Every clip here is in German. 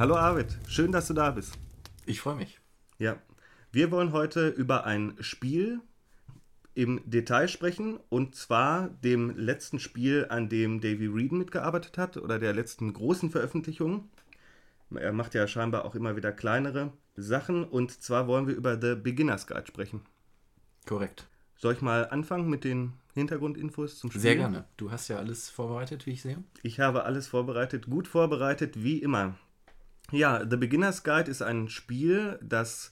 Hallo Arvid, schön, dass du da bist. Ich freue mich. Ja, wir wollen heute über ein Spiel im Detail sprechen und zwar dem letzten Spiel, an dem Davy Reed mitgearbeitet hat oder der letzten großen Veröffentlichung. Er macht ja scheinbar auch immer wieder kleinere Sachen und zwar wollen wir über The Beginner's Guide sprechen. Korrekt. Soll ich mal anfangen mit den Hintergrundinfos zum Spiel? Sehr gerne. Du hast ja alles vorbereitet, wie ich sehe. Ich habe alles vorbereitet, gut vorbereitet, wie immer. Ja, The Beginner's Guide ist ein Spiel, das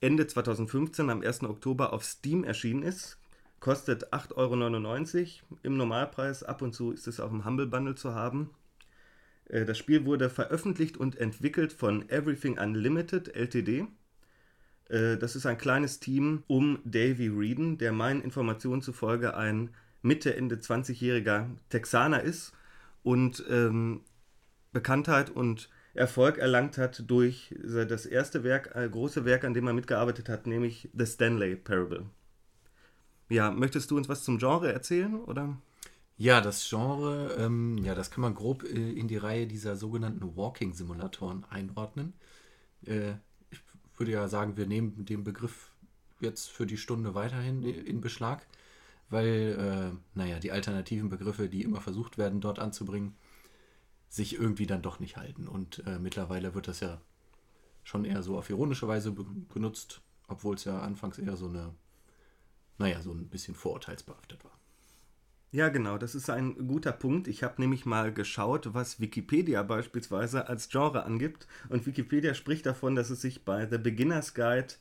Ende 2015 am 1. Oktober auf Steam erschienen ist. Kostet 8,99 Euro im Normalpreis. Ab und zu ist es auch im Humble Bundle zu haben. Äh, das Spiel wurde veröffentlicht und entwickelt von Everything Unlimited Ltd. Äh, das ist ein kleines Team um Davy Reeden, der meinen Informationen zufolge ein Mitte, Ende 20-jähriger Texaner ist und ähm, Bekanntheit und Erfolg erlangt hat durch das erste Werk, äh, große Werk, an dem er mitgearbeitet hat, nämlich The Stanley Parable. Ja, möchtest du uns was zum Genre erzählen, oder? Ja, das Genre, ähm, ja, das kann man grob äh, in die Reihe dieser sogenannten Walking-Simulatoren einordnen. Äh, ich würde ja sagen, wir nehmen den Begriff jetzt für die Stunde weiterhin in Beschlag, weil, äh, naja, die alternativen Begriffe, die immer versucht werden, dort anzubringen, sich irgendwie dann doch nicht halten. Und äh, mittlerweile wird das ja schon eher so auf ironische Weise be benutzt, obwohl es ja anfangs eher so eine, naja, so ein bisschen vorurteilsbehaftet war. Ja, genau, das ist ein guter Punkt. Ich habe nämlich mal geschaut, was Wikipedia beispielsweise als Genre angibt. Und Wikipedia spricht davon, dass es sich bei The Beginner's Guide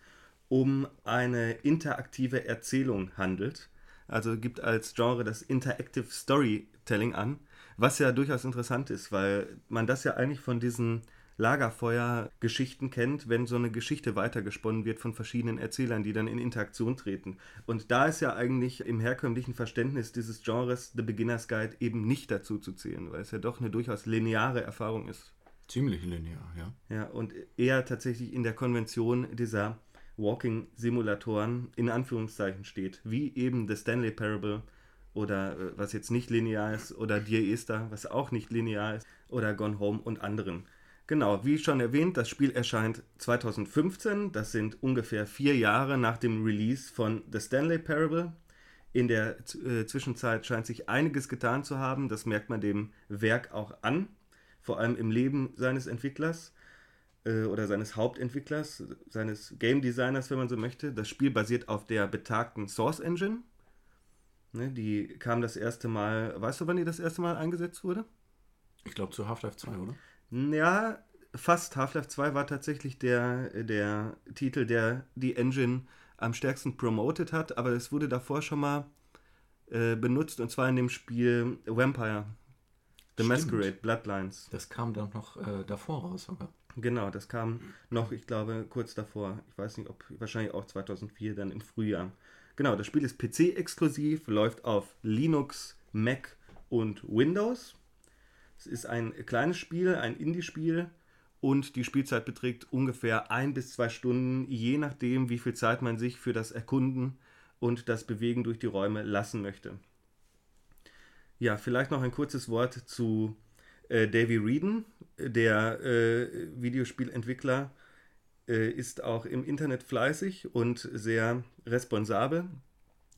um eine interaktive Erzählung handelt. Also gibt als Genre das Interactive Storytelling an, was ja durchaus interessant ist, weil man das ja eigentlich von diesen Lagerfeuer-Geschichten kennt, wenn so eine Geschichte weitergesponnen wird von verschiedenen Erzählern, die dann in Interaktion treten. Und da ist ja eigentlich im herkömmlichen Verständnis dieses Genres The Beginner's Guide eben nicht dazu zu zählen, weil es ja doch eine durchaus lineare Erfahrung ist. Ziemlich linear, ja. Ja, und eher tatsächlich in der Konvention dieser Walking-Simulatoren in Anführungszeichen steht, wie eben The Stanley Parable oder äh, was jetzt nicht linear ist oder Dear Esther, was auch nicht linear ist oder Gone Home und anderen. Genau, wie schon erwähnt, das Spiel erscheint 2015. Das sind ungefähr vier Jahre nach dem Release von The Stanley Parable. In der äh, Zwischenzeit scheint sich einiges getan zu haben. Das merkt man dem Werk auch an, vor allem im Leben seines Entwicklers äh, oder seines Hauptentwicklers, seines Game Designers, wenn man so möchte. Das Spiel basiert auf der betagten Source Engine. Ne, die kam das erste Mal, weißt du, wann die das erste Mal eingesetzt wurde? Ich glaube zu Half-Life 2, oder? Ja, fast. Half-Life 2 war tatsächlich der, der Titel, der die Engine am stärksten promoted hat, aber es wurde davor schon mal äh, benutzt und zwar in dem Spiel Vampire. The Stimmt. Masquerade, Bloodlines. Das kam dann noch äh, davor raus sogar. Genau, das kam noch, ich glaube, kurz davor. Ich weiß nicht, ob wahrscheinlich auch 2004, dann im Frühjahr. Genau, das Spiel ist PC-exklusiv, läuft auf Linux, Mac und Windows. Es ist ein kleines Spiel, ein Indie-Spiel und die Spielzeit beträgt ungefähr ein bis zwei Stunden, je nachdem, wie viel Zeit man sich für das Erkunden und das Bewegen durch die Räume lassen möchte. Ja, vielleicht noch ein kurzes Wort zu äh, Davy Reeden, der äh, Videospielentwickler äh, ist auch im Internet fleißig und sehr responsabel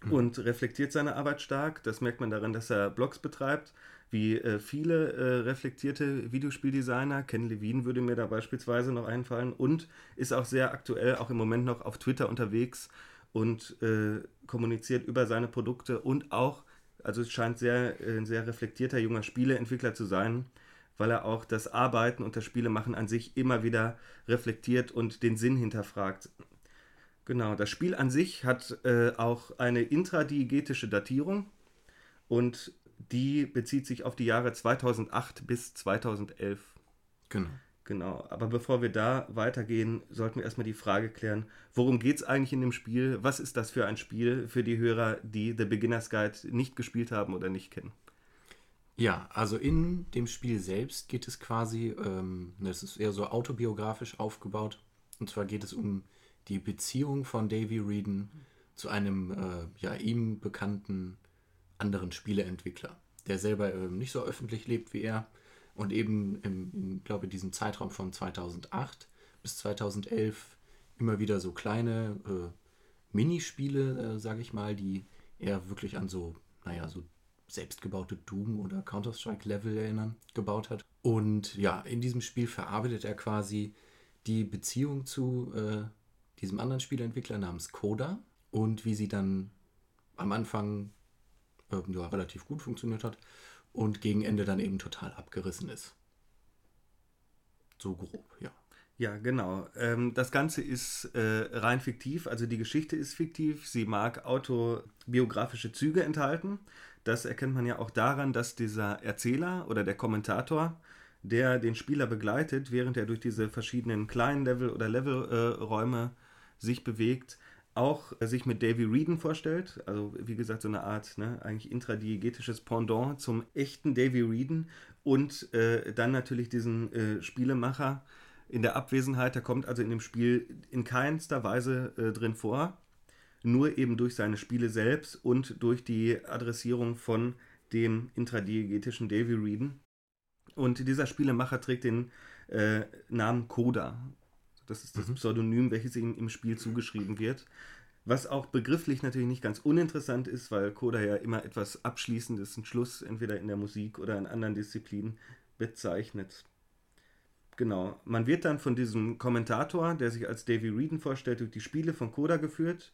mhm. und reflektiert seine Arbeit stark. Das merkt man daran, dass er Blogs betreibt wie äh, viele äh, reflektierte Videospieldesigner. Ken Levine würde mir da beispielsweise noch einfallen und ist auch sehr aktuell, auch im Moment noch auf Twitter unterwegs und äh, kommuniziert über seine Produkte und auch, also es scheint sehr, äh, ein sehr reflektierter junger Spieleentwickler zu sein, weil er auch das Arbeiten und das Spielemachen an sich immer wieder reflektiert und den Sinn hinterfragt. Genau, das Spiel an sich hat äh, auch eine intradiegetische Datierung und die bezieht sich auf die Jahre 2008 bis 2011. Genau. Genau, aber bevor wir da weitergehen, sollten wir erstmal die Frage klären, worum geht es eigentlich in dem Spiel? Was ist das für ein Spiel für die Hörer, die The Beginner's Guide nicht gespielt haben oder nicht kennen? Ja, also in dem Spiel selbst geht es quasi, ähm, das ist eher so autobiografisch aufgebaut. Und zwar geht es um die Beziehung von Davy Reeden zu einem äh, ja, ihm bekannten anderen Spieleentwickler, der selber äh, nicht so öffentlich lebt wie er Und eben im, in, glaube ich, diesem Zeitraum von 2008 bis 2011 immer wieder so kleine äh, Minispiele, äh, sage ich mal, die eher wirklich an so, naja, so selbstgebaute Doom- oder Counter-Strike-Level erinnern, gebaut hat. Und ja, in diesem Spiel verarbeitet er quasi die Beziehung zu äh, diesem anderen Spieleentwickler namens Coda und wie sie dann am Anfang äh, ja, relativ gut funktioniert hat und gegen Ende dann eben total abgerissen ist. So grob, ja. Ja, genau. Ähm, das Ganze ist äh, rein fiktiv, also die Geschichte ist fiktiv. Sie mag autobiografische Züge enthalten. Das erkennt man ja auch daran, dass dieser Erzähler oder der Kommentator, der den Spieler begleitet, während er durch diese verschiedenen kleinen Level- oder Levelräume äh, sich bewegt, auch äh, sich mit Davy Reeden vorstellt. Also wie gesagt, so eine Art ne, eigentlich intradiegetisches Pendant zum echten Davy Reeden und äh, dann natürlich diesen äh, Spielemacher in der Abwesenheit. Der kommt also in dem Spiel in keinster Weise äh, drin vor, nur eben durch seine Spiele selbst und durch die Adressierung von dem intradiegetischen Davy Reeden. Und dieser Spielemacher trägt den äh, Namen Koda. Das ist das mhm. Pseudonym, welches ihm im Spiel zugeschrieben wird. Was auch begrifflich natürlich nicht ganz uninteressant ist, weil Koda ja immer etwas Abschließendes, einen Schluss entweder in der Musik oder in anderen Disziplinen bezeichnet. Genau. Man wird dann von diesem Kommentator, der sich als Davy Reeden vorstellt, durch die Spiele von Koda geführt.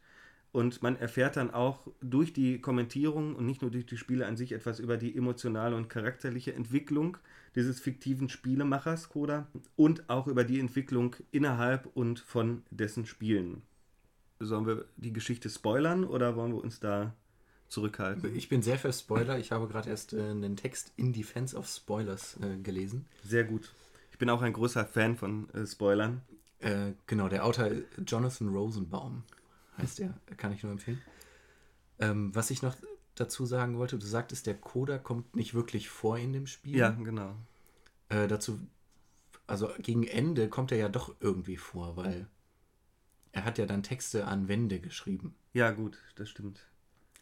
Und man erfährt dann auch durch die Kommentierung und nicht nur durch die Spiele an sich etwas über die emotionale und charakterliche Entwicklung dieses fiktiven Spielemachers Koda und auch über die Entwicklung innerhalb und von dessen Spielen. Sollen wir die Geschichte spoilern oder wollen wir uns da zurückhalten? Ich bin sehr für Spoiler. Ich habe gerade erst äh, einen Text in Defense of Spoilers äh, gelesen. Sehr gut. Ich bin auch ein großer Fan von äh, Spoilern. Äh, genau, der Autor Jonathan Rosenbaum heißt er. Kann ich nur empfehlen. Ähm, was ich noch dazu sagen wollte, du sagtest, der Coder kommt nicht wirklich vor in dem Spiel. Ja, genau. Äh, dazu, also gegen Ende kommt er ja doch irgendwie vor, weil er hat ja dann Texte an Wände geschrieben. Ja, gut, das stimmt.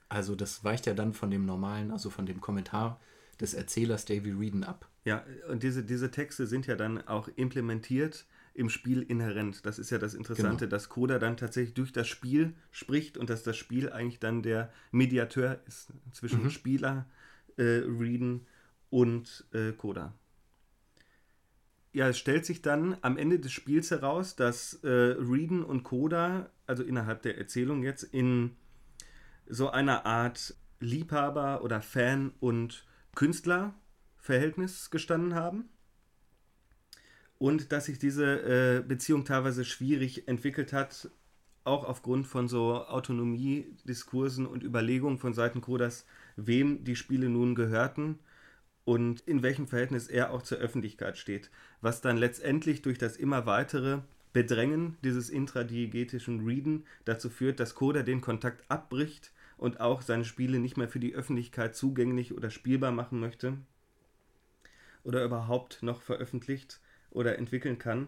Also das weicht ja dann von dem normalen, also von dem Kommentar des Erzählers Davy Reeden ab. Ja, und diese, diese Texte sind ja dann auch implementiert im Spiel inhärent. Das ist ja das Interessante, genau. dass Coda dann tatsächlich durch das Spiel spricht und dass das Spiel eigentlich dann der Mediateur ist zwischen mhm. Spieler, äh, Reeden und äh, Coda. Ja, es stellt sich dann am Ende des Spiels heraus, dass äh, Reeden und Coda, also innerhalb der Erzählung jetzt, in so einer Art Liebhaber oder Fan und Künstler-Verhältnis gestanden haben. Und dass sich diese äh, Beziehung teilweise schwierig entwickelt hat, auch aufgrund von so Autonomiediskursen und Überlegungen von Seiten Kodas, wem die Spiele nun gehörten und in welchem Verhältnis er auch zur Öffentlichkeit steht, was dann letztendlich durch das immer weitere Bedrängen dieses intradiegetischen Reeden dazu führt, dass Koda den Kontakt abbricht und auch seine Spiele nicht mehr für die Öffentlichkeit zugänglich oder spielbar machen möchte oder überhaupt noch veröffentlicht oder entwickeln kann.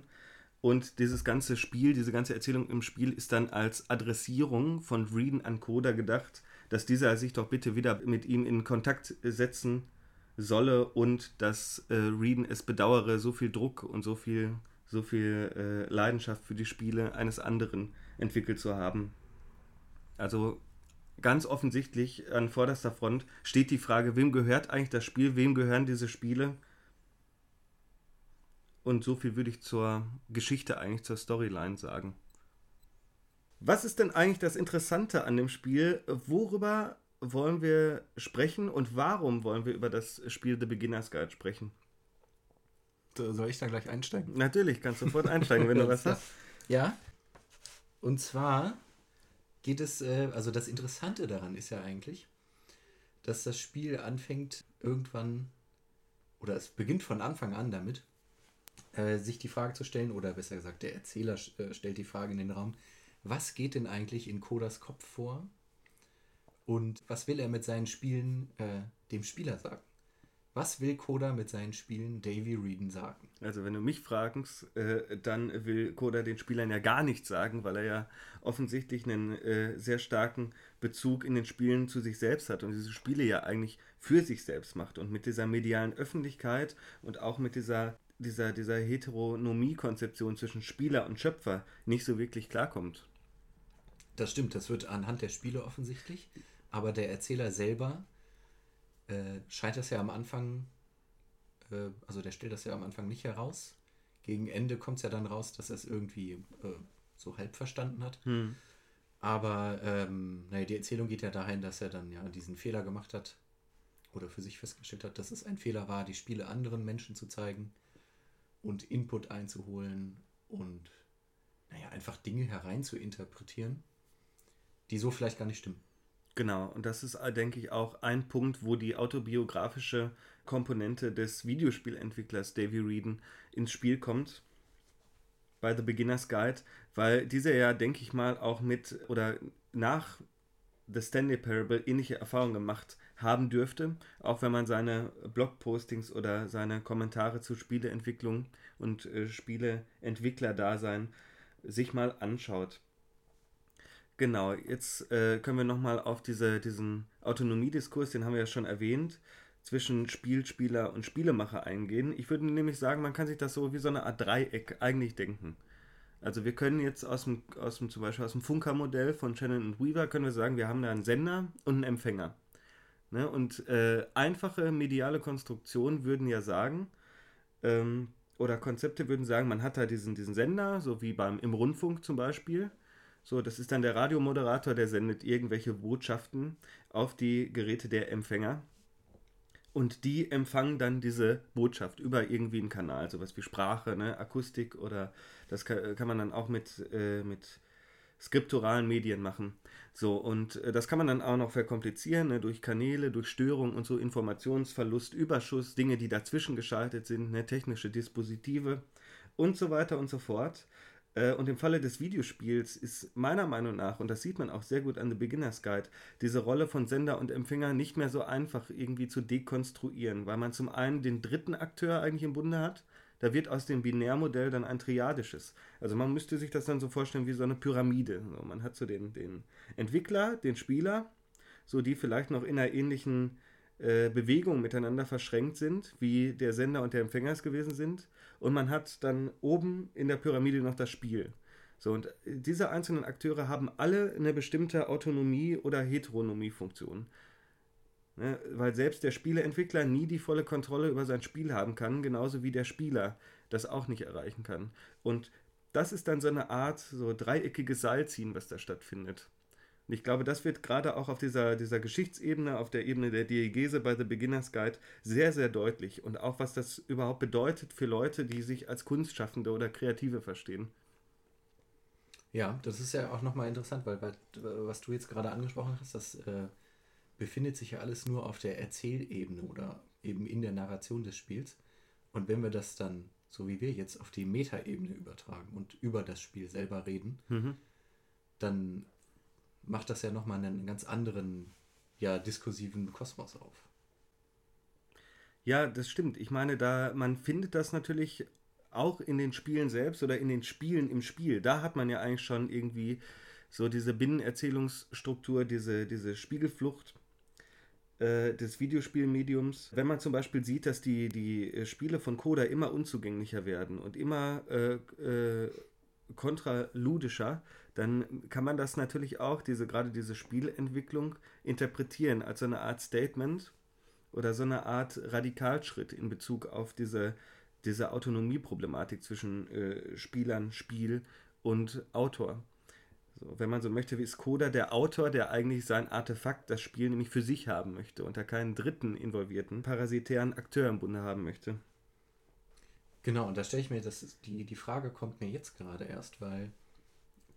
Und dieses ganze Spiel, diese ganze Erzählung im Spiel ist dann als Adressierung von Reeden an Coda gedacht, dass dieser sich doch bitte wieder mit ihm in Kontakt setzen solle und dass äh, Reeden es bedauere, so viel Druck und so viel, so viel äh, Leidenschaft für die Spiele eines anderen entwickelt zu haben. Also ganz offensichtlich an vorderster Front steht die Frage, wem gehört eigentlich das Spiel, wem gehören diese Spiele und so viel würde ich zur Geschichte eigentlich, zur Storyline sagen. Was ist denn eigentlich das Interessante an dem Spiel? Worüber wollen wir sprechen und warum wollen wir über das Spiel The Beginner's Guide sprechen? Soll ich dann gleich einsteigen? Natürlich, kannst du sofort einsteigen, wenn du was hast. Ja. Und zwar geht es, äh, also das Interessante daran ist ja eigentlich, dass das Spiel anfängt irgendwann, oder es beginnt von Anfang an damit, äh, sich die Frage zu stellen, oder besser gesagt, der Erzähler äh, stellt die Frage in den Raum, was geht denn eigentlich in Kodas Kopf vor und was will er mit seinen Spielen äh, dem Spieler sagen? Was will Koda mit seinen Spielen Davy Reeden sagen? Also wenn du mich fragst, äh, dann will Koda den Spielern ja gar nichts sagen, weil er ja offensichtlich einen äh, sehr starken Bezug in den Spielen zu sich selbst hat und diese Spiele ja eigentlich für sich selbst macht und mit dieser medialen Öffentlichkeit und auch mit dieser dieser, dieser Heteronomie-Konzeption zwischen Spieler und Schöpfer nicht so wirklich klarkommt. Das stimmt, das wird anhand der Spiele offensichtlich, aber der Erzähler selber äh, scheint das ja am Anfang, äh, also der stellt das ja am Anfang nicht heraus. Gegen Ende kommt es ja dann raus, dass er es irgendwie äh, so halb verstanden hat. Hm. Aber ähm, naja, die Erzählung geht ja dahin, dass er dann ja diesen Fehler gemacht hat oder für sich festgestellt hat, dass es ein Fehler war, die Spiele anderen Menschen zu zeigen und Input einzuholen und naja, einfach Dinge herein zu interpretieren, die so vielleicht gar nicht stimmen. Genau, und das ist, denke ich, auch ein Punkt, wo die autobiografische Komponente des Videospielentwicklers Davy Reeden ins Spiel kommt bei The Beginner's Guide, weil dieser ja, denke ich mal, auch mit oder nach The Stanley Parable ähnliche Erfahrungen gemacht haben dürfte, auch wenn man seine Blogpostings oder seine Kommentare zu Spieleentwicklung und äh, Spieleentwickler-Dasein sich mal anschaut. Genau, jetzt äh, können wir nochmal auf diese, diesen Autonomiediskurs, den haben wir ja schon erwähnt, zwischen Spielspieler und Spielemacher eingehen. Ich würde nämlich sagen, man kann sich das so wie so eine Art Dreieck eigentlich denken. Also wir können jetzt aus dem, aus dem zum Beispiel aus dem Funker-Modell von Shannon und Weaver können wir sagen, wir haben da einen Sender und einen Empfänger. Ne? Und äh, einfache mediale Konstruktionen würden ja sagen, ähm, oder Konzepte würden sagen, man hat da diesen, diesen Sender, so wie beim im Rundfunk zum Beispiel. So, das ist dann der Radiomoderator, der sendet irgendwelche Botschaften auf die Geräte der Empfänger. Und die empfangen dann diese Botschaft über irgendwie einen Kanal, sowas wie Sprache, ne, Akustik oder das kann, kann man dann auch mit, äh, mit skripturalen Medien machen. So, und äh, das kann man dann auch noch verkomplizieren, ne, durch Kanäle, durch Störung und so Informationsverlust, Überschuss, Dinge, die dazwischen geschaltet sind, ne, technische Dispositive und so weiter und so fort. Äh, und im Falle des Videospiels ist meiner Meinung nach, und das sieht man auch sehr gut an The Beginner's Guide, diese Rolle von Sender und Empfänger nicht mehr so einfach irgendwie zu dekonstruieren, weil man zum einen den dritten Akteur eigentlich im Bunde hat, da wird aus dem Binärmodell dann ein triadisches. Also man müsste sich das dann so vorstellen wie so eine Pyramide. So, man hat so den, den Entwickler, den Spieler, so die vielleicht noch in einer ähnlichen äh, Bewegungen miteinander verschränkt sind, wie der Sender und der Empfänger es gewesen sind. Und man hat dann oben in der Pyramide noch das Spiel. So, und diese einzelnen Akteure haben alle eine bestimmte Autonomie- oder Heteronomie-Funktion. Ne, weil selbst der Spieleentwickler nie die volle Kontrolle über sein Spiel haben kann, genauso wie der Spieler das auch nicht erreichen kann. Und das ist dann so eine Art, so dreieckiges Seilziehen, was da stattfindet. Und ich glaube, das wird gerade auch auf dieser, dieser Geschichtsebene, auf der Ebene der Diegese bei The Beginner's Guide sehr, sehr deutlich. Und auch was das überhaupt bedeutet für Leute, die sich als Kunstschaffende oder Kreative verstehen. Ja, das ist ja auch nochmal interessant, weil, was du jetzt gerade angesprochen hast, das äh, befindet sich ja alles nur auf der Erzählebene oder eben in der Narration des Spiels. Und wenn wir das dann, so wie wir jetzt, auf die Metaebene übertragen und über das Spiel selber reden, mhm. dann macht das ja nochmal einen ganz anderen, ja, diskursiven Kosmos auf. Ja, das stimmt. Ich meine, da man findet das natürlich auch in den Spielen selbst oder in den Spielen im Spiel. Da hat man ja eigentlich schon irgendwie so diese Binnenerzählungsstruktur, diese, diese Spiegelflucht äh, des Videospielmediums. Wenn man zum Beispiel sieht, dass die, die Spiele von Coda immer unzugänglicher werden und immer äh, äh, kontraludischer, dann kann man das natürlich auch, diese, gerade diese Spielentwicklung, interpretieren als so eine Art Statement oder so eine Art Radikalschritt in Bezug auf diese, diese Autonomieproblematik zwischen äh, Spielern, Spiel und Autor. So, wenn man so möchte, wie ist Koda der Autor, der eigentlich sein Artefakt, das Spiel nämlich für sich haben möchte und da keinen dritten involvierten, parasitären Akteur im Bunde haben möchte. Genau, und da stelle ich mir, das ist, die, die Frage kommt mir jetzt gerade erst, weil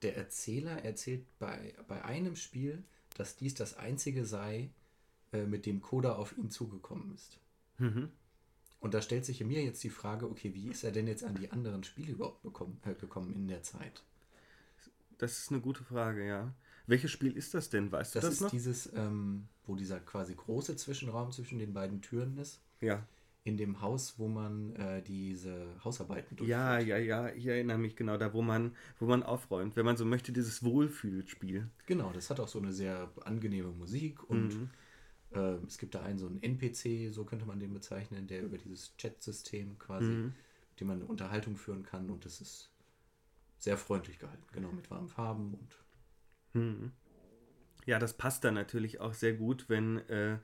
der Erzähler erzählt bei, bei einem Spiel, dass dies das einzige sei, äh, mit dem Coda auf ihn zugekommen ist. Mhm. Und da stellt sich mir jetzt die Frage, okay, wie ist er denn jetzt an die anderen Spiele überhaupt bekommen, äh, gekommen in der Zeit? Das ist eine gute Frage, ja. Welches Spiel ist das denn? Weißt das du das ist noch? dieses, ähm, wo dieser quasi große Zwischenraum zwischen den beiden Türen ist. Ja. In dem Haus, wo man äh, diese Hausarbeiten durchführt. Ja, ja, ja, ich erinnere mich genau da, wo man, wo man aufräumt, wenn man so möchte, dieses Wohlfühlspiel. Genau, das hat auch so eine sehr angenehme Musik und Mhm. äh, es gibt da einen so einen NPC, so könnte man den bezeichnen, der über dieses Chat-System quasi, Mhm. mit dem man eine Unterhaltung führen kann und das ist sehr freundlich gehalten, genau, mit warmen Farben und Mhm. Ja, das passt dann natürlich auch sehr gut, wenn äh,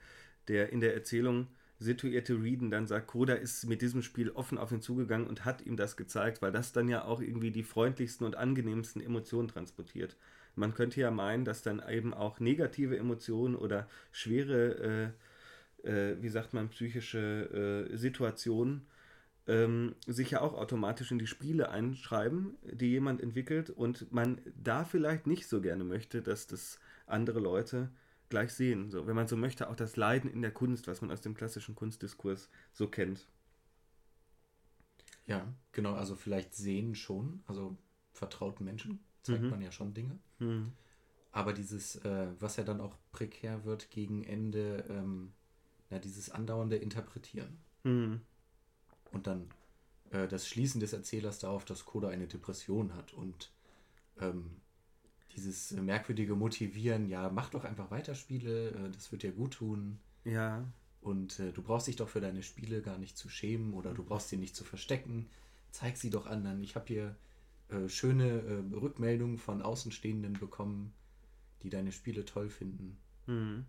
der in der Erzählung situierte Reeden dann sagt, Koda ist mit diesem Spiel offen auf ihn zugegangen und hat ihm das gezeigt, weil das dann ja auch irgendwie die freundlichsten und angenehmsten Emotionen transportiert. Man könnte ja meinen, dass dann eben auch negative Emotionen oder schwere, äh, äh, wie sagt man, psychische äh, Situationen ähm, sich ja auch automatisch in die Spiele einschreiben, die jemand entwickelt und man da vielleicht nicht so gerne möchte, dass das andere Leute gleich sehen. So, wenn man so möchte, auch das Leiden in der Kunst, was man aus dem klassischen Kunstdiskurs so kennt. ja, genau, also vielleicht sehen schon, also vertrauten Menschen zeigt Mhm. man ja schon Dinge. Hm. Aber dieses, äh, was ja dann auch prekär wird gegen Ende, ähm, ja, dieses andauernde Interpretieren. Hm. Und dann äh, das Schließen des Erzählers darauf, dass Koda eine Depression hat und ähm, dieses merkwürdige Motivieren, ja, mach doch einfach weiter Spiele, äh, das wird dir gut tun. Ja, Und äh, du brauchst dich doch für deine Spiele gar nicht zu schämen oder du brauchst sie nicht zu verstecken. Zeig sie doch anderen. Ich habe hier äh, schöne äh, Rückmeldungen von Außenstehenden bekommen, die deine Spiele toll finden. hm.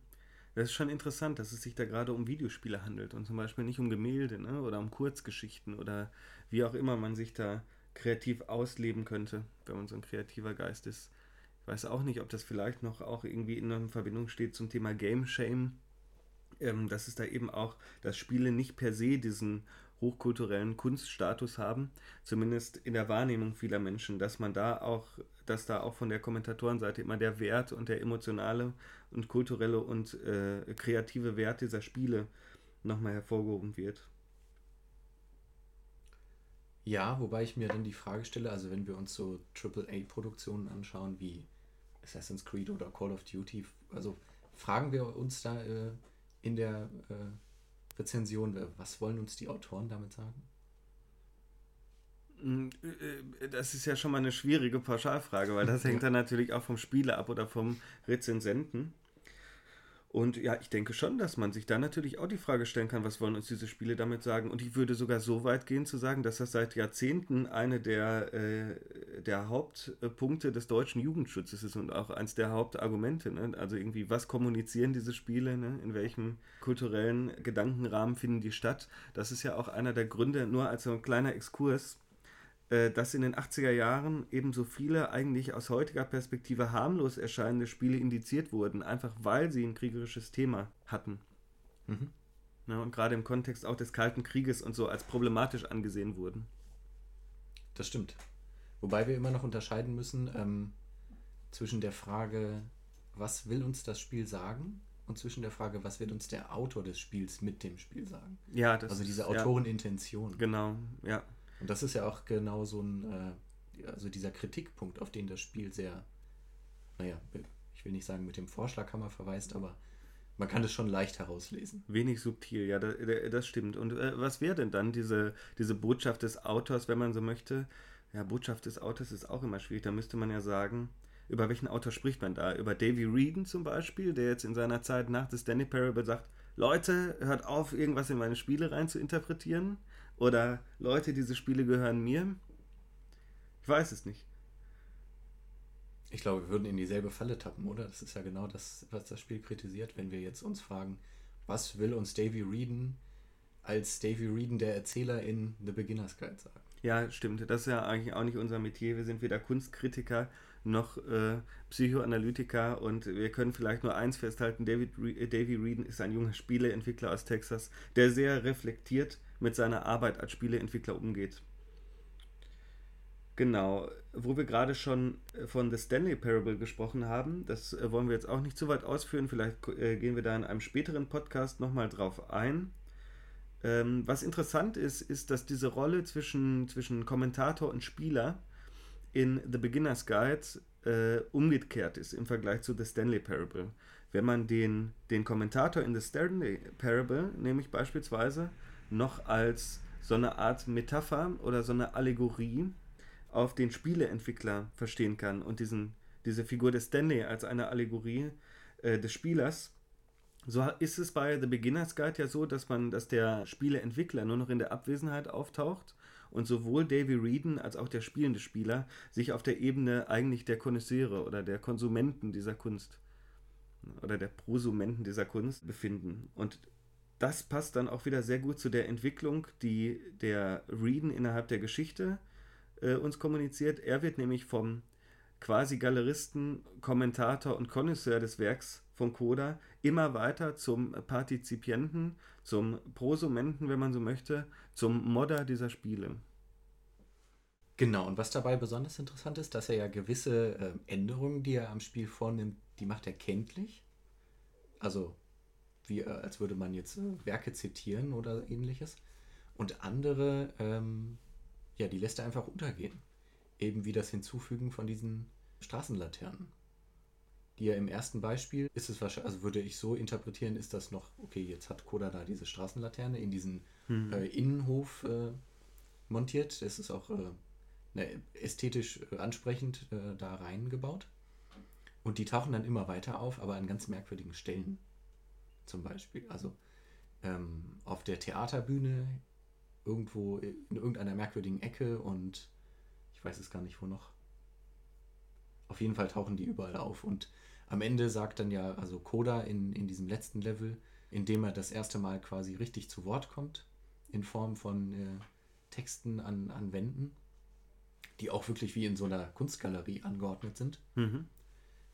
Das ist schon interessant, dass es sich da gerade um Videospiele handelt und zum Beispiel nicht um Gemälde ne? oder um Kurzgeschichten oder wie auch immer man sich da kreativ ausleben könnte, wenn man so ein kreativer Geist ist. Ich weiß auch nicht, ob das vielleicht noch auch irgendwie in Verbindung steht zum Thema Game Shame, ähm, dass es da eben auch, dass Spiele nicht per se diesen hochkulturellen Kunststatus haben, zumindest in der Wahrnehmung vieler Menschen, dass man da auch, dass da auch von der Kommentatorenseite immer der Wert und der emotionale und kulturelle und äh, kreative Wert dieser Spiele nochmal hervorgehoben wird. Ja, wobei ich mir dann die Frage stelle, also wenn wir uns so AAA-Produktionen anschauen wie Assassin's Creed oder Call of Duty, also fragen wir uns da äh, in der äh, Rezension, äh, was wollen uns die Autoren damit sagen? Mm, äh, Das ist ja schon mal eine schwierige Pauschalfrage, weil das hängt dann natürlich auch vom Spieler ab oder vom Rezensenten. Und ja, ich denke schon, dass man sich da natürlich auch die Frage stellen kann, was wollen uns diese Spiele damit sagen? Und ich würde sogar so weit gehen zu sagen, dass das seit Jahrzehnten eine der, äh, der Hauptpunkte des deutschen Jugendschutzes ist und auch eins der Hauptargumente. Ne? Also irgendwie, was kommunizieren diese Spiele? Ne? In welchem kulturellen Gedankenrahmen finden die statt? Das ist ja auch einer der Gründe, nur als so ein kleiner Exkurs, äh, dass in den 80er Jahren eben so viele eigentlich aus heutiger Perspektive harmlos erscheinende Spiele indiziert wurden, einfach weil sie ein kriegerisches Thema hatten. Mhm. Ja, und gerade im Kontext auch des Kalten Krieges und so als problematisch angesehen wurden. Das stimmt. Wobei wir immer noch unterscheiden müssen ähm, zwischen der Frage, was will uns das Spiel sagen, und zwischen der Frage, was wird uns der Autor des Spiels mit dem Spiel sagen. Ja, das also diese ist- ja, Autorenintention. Genau, ja. Und das ist ja auch genau so ein, äh, also dieser Kritikpunkt, auf den das Spiel sehr, naja, ich will nicht sagen mit dem Vorschlaghammer verweist, aber man kann es schon leicht herauslesen. Wenig subtil, ja, das, das stimmt. Und äh, was wäre denn dann diese, diese Botschaft des Autors, wenn man so möchte? Ja, Botschaft des Autors ist auch immer schwierig. Da müsste man ja sagen, über welchen Autor spricht man da? Über Davy Regan zum Beispiel, der jetzt in seiner Zeit nach The Stanley Parable sagt, Leute, hört auf, irgendwas in meine Spiele rein zu interpretieren. Oder Leute, diese Spiele gehören mir. Ich weiß es nicht. Ich glaube, wir würden in dieselbe Falle tappen, oder? Das ist ja genau das, was das Spiel kritisiert, wenn wir jetzt uns fragen, was will uns Davy Reeden als Davy Reeden der Erzähler in The Beginner's Guide sagen? Ja, stimmt. Das ist ja eigentlich auch nicht unser Metier. Wir sind weder Kunstkritiker noch äh, Psychoanalytiker und wir können vielleicht nur eins festhalten. David Re Davy Reeden ist ein junger Spieleentwickler aus Texas, der sehr reflektiert mit seiner Arbeit als Spieleentwickler umgeht. Genau, wo wir gerade schon äh, von The Stanley Parable gesprochen haben, das äh, wollen wir jetzt auch nicht zu weit ausführen, vielleicht äh, gehen wir da in einem späteren Podcast nochmal drauf ein. Ähm, was interessant ist, ist, dass diese Rolle zwischen, zwischen Kommentator und Spieler in The Beginner's Guide äh, umgekehrt ist im Vergleich zu The Stanley Parable. Wenn man den, den Kommentator in The Stanley Parable, nämlich beispielsweise, noch als so eine Art Metapher oder so eine Allegorie auf den Spieleentwickler verstehen kann und diesen, diese Figur des Stanley als eine Allegorie äh, des Spielers, so ist es bei The Beginner's Guide ja so, dass man, dass der Spieleentwickler nur noch in der Abwesenheit auftaucht und sowohl Davy Reeden als auch der spielende Spieler sich auf der Ebene eigentlich der Konnoisseure oder der Konsumenten dieser Kunst oder der Prosumenten dieser Kunst befinden. Und das passt dann auch wieder sehr gut zu der Entwicklung, die der Reeden innerhalb der Geschichte äh, uns kommuniziert. Er wird nämlich vom quasi Galeristen, Kommentator und Connoisseur des Werks von Coda immer weiter zum Partizipienten, zum Prosumenten, wenn man so möchte, zum Modder dieser Spiele. Genau, und was dabei besonders interessant ist, dass er ja gewisse äh, Änderungen, die er am Spiel vornimmt, die macht er kenntlich. Also, wie, äh, als würde man jetzt äh, Werke zitieren oder ähnliches. Und andere, ähm, ja, die lässt er einfach untergehen. Eben wie das Hinzufügen von diesen Straßenlaternen die ja im ersten Beispiel ist es wahrscheinlich, also würde ich so interpretieren, ist das noch, okay, jetzt hat Koda da diese Straßenlaterne in diesen hm. äh, Innenhof äh, montiert. Das ist auch äh, ne, ästhetisch äh, ansprechend da reingebaut. Und die tauchen dann immer weiter auf, aber an ganz merkwürdigen Stellen. Zum Beispiel. Also ähm, auf der Theaterbühne, irgendwo in irgendeiner merkwürdigen Ecke und ich weiß es gar nicht, wo noch. Auf jeden Fall tauchen die überall auf und am Ende sagt dann ja, also Koda in, in diesem letzten Level, in dem er das erste Mal quasi richtig zu Wort kommt, in Form von äh, Texten an, an Wänden, die auch wirklich wie in so einer Kunstgalerie angeordnet sind, mhm.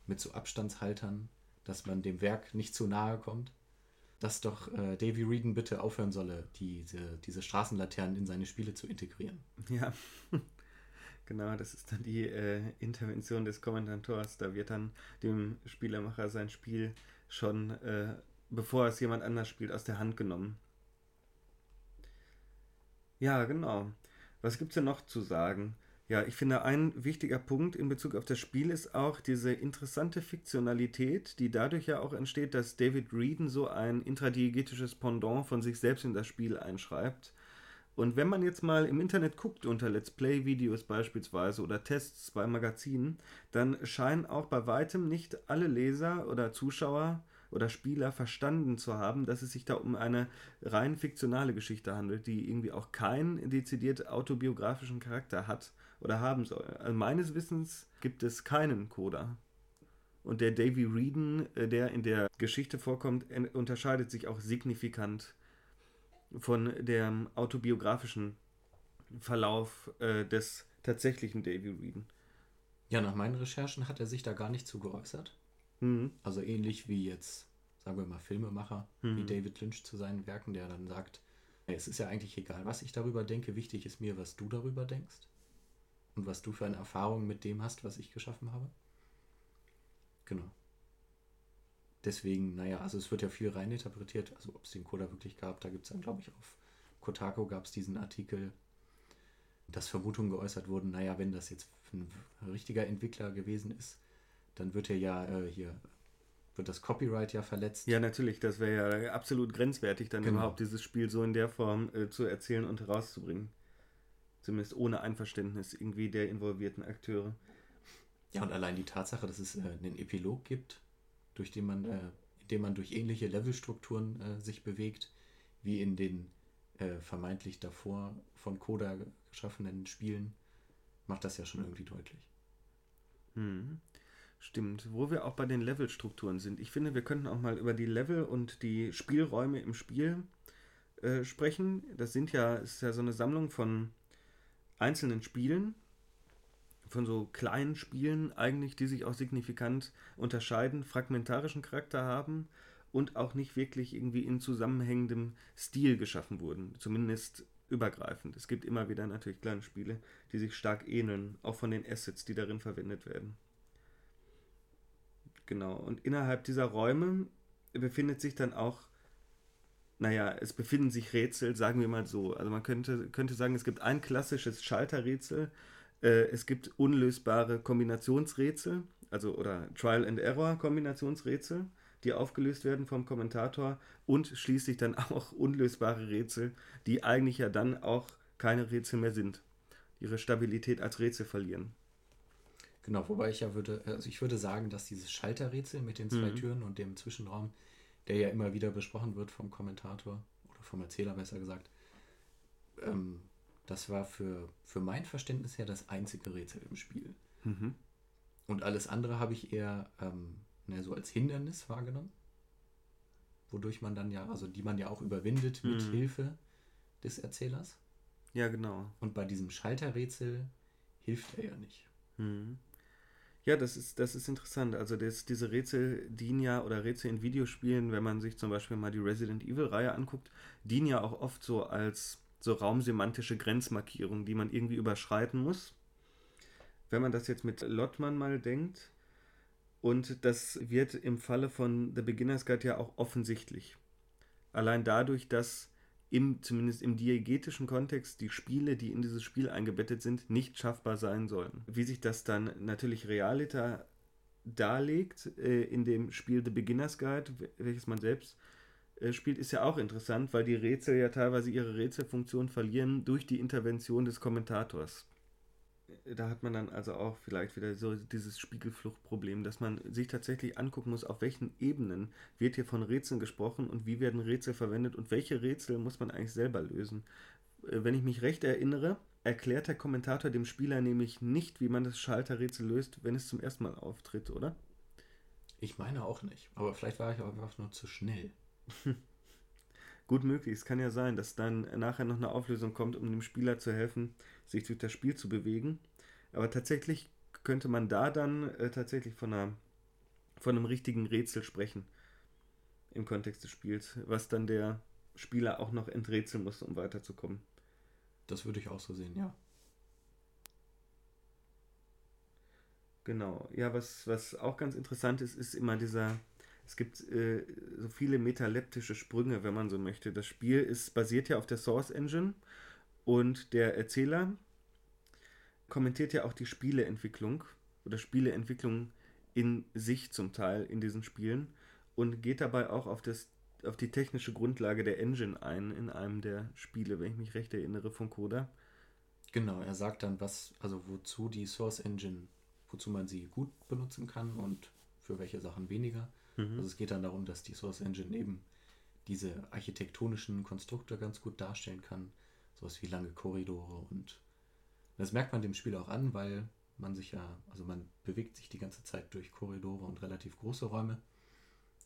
mit so Abstandshaltern, dass man dem Werk nicht zu nahe kommt, dass doch äh, Davy Regan bitte aufhören solle, diese, diese Straßenlaternen in seine Spiele zu integrieren. Ja. Genau, das ist dann die äh, Intervention des Kommentators. Da wird dann dem Spielermacher sein Spiel schon, äh, bevor es jemand anders spielt, aus der Hand genommen. Ja, genau. Was gibt es denn noch zu sagen? Ja, ich finde, ein wichtiger Punkt in Bezug auf das Spiel ist auch diese interessante Fiktionalität, die dadurch ja auch entsteht, dass David Reeden so ein intradiegetisches Pendant von sich selbst in das Spiel einschreibt. Und wenn man jetzt mal im Internet guckt, unter Let's Play-Videos beispielsweise oder Tests bei Magazinen, dann scheinen auch bei weitem nicht alle Leser oder Zuschauer oder Spieler verstanden zu haben, dass es sich da um eine rein fiktionale Geschichte handelt, die irgendwie auch keinen dezidiert autobiografischen Charakter hat oder haben soll. Also meines Wissens gibt es keinen Coda. Und der Davy Reeden, äh, der in der Geschichte vorkommt, unterscheidet sich auch signifikant von dem autobiografischen Verlauf äh, des tatsächlichen Davy Reeden. Ja, nach meinen Recherchen hat er sich da gar nicht zu geäußert. Mhm. Also ähnlich wie jetzt, sagen wir mal, Filmemacher mhm. wie David Lynch zu seinen Werken, der dann sagt, es ist ja eigentlich egal, was ich darüber denke, wichtig ist mir, was du darüber denkst und was du für eine Erfahrung mit dem hast, was ich geschaffen habe. Genau deswegen, naja, also es wird ja viel reininterpretiert, also ob es den Coda wirklich gab, da gibt es dann, glaube ich, auf Kotaku gab es diesen Artikel, dass Vermutungen geäußert wurden, naja, wenn das jetzt ein richtiger Entwickler gewesen ist, dann wird er ja äh, hier, wird das Copyright ja verletzt. Ja, natürlich, das wäre ja absolut grenzwertig, dann genau. überhaupt dieses Spiel so in der Form äh, zu erzählen und herauszubringen. Zumindest ohne Einverständnis irgendwie der involvierten Akteure. Ja, und allein die Tatsache, dass es äh, einen Epilog gibt, durch den man, äh, indem man durch ähnliche Levelstrukturen äh, sich bewegt, wie in den äh, vermeintlich davor von Coda geschaffenen Spielen, macht das ja schon irgendwie deutlich. Hm. Stimmt, wo wir auch bei den Levelstrukturen sind. Ich finde, wir könnten auch mal über die Level und die Spielräume im Spiel äh, sprechen. Das sind ja, ist ja so eine Sammlung von einzelnen Spielen, von so kleinen Spielen eigentlich, die sich auch signifikant unterscheiden, fragmentarischen Charakter haben und auch nicht wirklich irgendwie in zusammenhängendem Stil geschaffen wurden, zumindest übergreifend. Es gibt immer wieder natürlich kleine Spiele, die sich stark ähneln, auch von den Assets, die darin verwendet werden. Genau, und innerhalb dieser Räume befindet sich dann auch, naja, es befinden sich Rätsel, sagen wir mal so. Also man könnte, könnte sagen, es gibt ein klassisches Schalterrätsel, Äh, es gibt unlösbare Kombinationsrätsel, also oder Trial and Error Kombinationsrätsel, die aufgelöst werden vom Kommentator und schließlich dann auch unlösbare Rätsel, die eigentlich ja dann auch keine Rätsel mehr sind, ihre Stabilität als Rätsel verlieren. Genau, wobei ich ja würde, also ich würde sagen, dass dieses Schalterrätsel mit den zwei mhm. Türen und dem Zwischenraum, der ja immer wieder besprochen wird vom Kommentator oder vom Erzähler besser gesagt, ähm, das war für, für mein Verständnis her das einzige Rätsel im Spiel. Mhm. Und alles andere habe ich eher ähm, ne, so als Hindernis wahrgenommen. Wodurch man dann ja, also die man ja auch überwindet mit mhm. Hilfe des Erzählers. Ja, genau. Und bei diesem Schalterrätsel hilft er ja nicht. Mhm. Ja, das ist, das ist interessant. Also das, diese Rätsel dienen ja, oder Rätsel in Videospielen, wenn man sich zum Beispiel mal die Resident Evil-Reihe anguckt, dienen ja auch oft so als so raumsemantische Grenzmarkierungen, die man irgendwie überschreiten muss. Wenn man das jetzt mit Lottmann mal denkt, und das wird im Falle von The Beginner's Guide ja auch offensichtlich. Allein dadurch, dass im, zumindest im diegetischen Kontext, die Spiele, die in dieses Spiel eingebettet sind, nicht schaffbar sein sollen. Wie sich das dann natürlich realiter darlegt äh, in dem Spiel The Beginner's Guide, welches man selbst äh, spielt, ist ja auch interessant, weil die Rätsel ja teilweise ihre Rätselfunktion verlieren durch die Intervention des Kommentators da hat man dann also auch vielleicht wieder so dieses Spiegelfluchtproblem, dass man sich tatsächlich angucken muss, auf welchen Ebenen wird hier von Rätseln gesprochen und wie werden Rätsel verwendet und welche Rätsel muss man eigentlich selber lösen. Äh, wenn ich mich recht erinnere, erklärt der Kommentator dem Spieler nämlich nicht, wie man das Schalterrätsel löst, wenn es zum ersten Mal auftritt, oder? Ich meine auch nicht, aber vielleicht war ich auch einfach nur zu schnell. Gut möglich. Es kann ja sein, dass dann nachher noch eine Auflösung kommt, um dem Spieler zu helfen, sich durch das Spiel zu bewegen. Aber tatsächlich könnte man da dann äh, tatsächlich von, einer, von einem richtigen Rätsel sprechen im Kontext des Spiels, was dann der Spieler auch noch enträtseln muss, um weiterzukommen. Das würde ich auch so sehen, ja. Genau. Ja, was, was auch ganz interessant ist, ist immer dieser, es gibt äh, so viele metaleptische Sprünge, wenn man so möchte. Das Spiel ist basiert ja auf der Source Engine und der Erzähler kommentiert ja auch die Spieleentwicklung oder Spieleentwicklung in sich zum Teil in diesen Spielen und geht dabei auch auf, das, auf die technische Grundlage der Engine ein in einem der Spiele, wenn ich mich recht erinnere, von Coda. Genau, er sagt dann, was, also wozu die Source Engine, wozu man sie gut benutzen kann und für welche Sachen weniger. Mhm. Also es geht dann darum, dass die Source Engine eben diese architektonischen Konstrukte ganz gut darstellen kann. Sowas wie lange Korridore und das merkt man dem Spiel auch an, weil man sich ja, also man bewegt sich die ganze Zeit durch Korridore und relativ große Räume.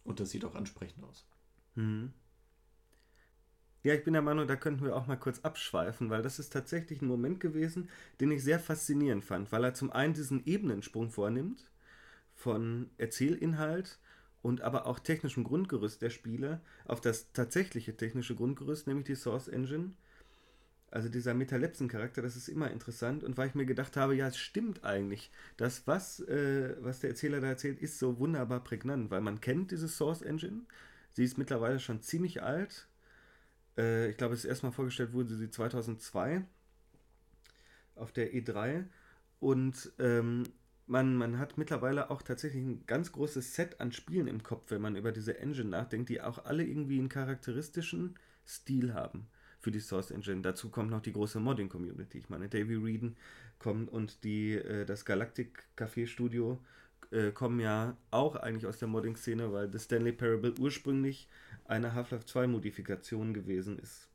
Und das sieht auch ansprechend aus. Mhm. Ja, ich bin der Meinung, da könnten wir auch mal kurz abschweifen, weil das ist tatsächlich ein Moment gewesen, den ich sehr faszinierend fand, weil er zum einen diesen Ebenensprung vornimmt von Erzählinhalt und aber auch technischem Grundgerüst der Spiele auf das tatsächliche technische Grundgerüst, nämlich die Source Engine also dieser Metalepsen-Charakter, das ist immer interessant. Und weil ich mir gedacht habe, ja, es stimmt eigentlich. Das, was, äh, was der Erzähler da erzählt, ist so wunderbar prägnant, weil man kennt diese Source Engine. Sie ist mittlerweile schon ziemlich alt. Äh, ich glaube, es ist erstmal vorgestellt wurde sie 2002 auf der E3. Und ähm, man, man hat mittlerweile auch tatsächlich ein ganz großes Set an Spielen im Kopf, wenn man über diese Engine nachdenkt, die auch alle irgendwie einen charakteristischen Stil haben für die Source Engine. Dazu kommt noch die große Modding-Community. Ich meine, Davy Reeden kommt und die, äh, das Galactic Café Studio äh, kommen ja auch eigentlich aus der Modding-Szene, weil das Stanley Parable ursprünglich eine Half-Life 2 Modifikation gewesen ist.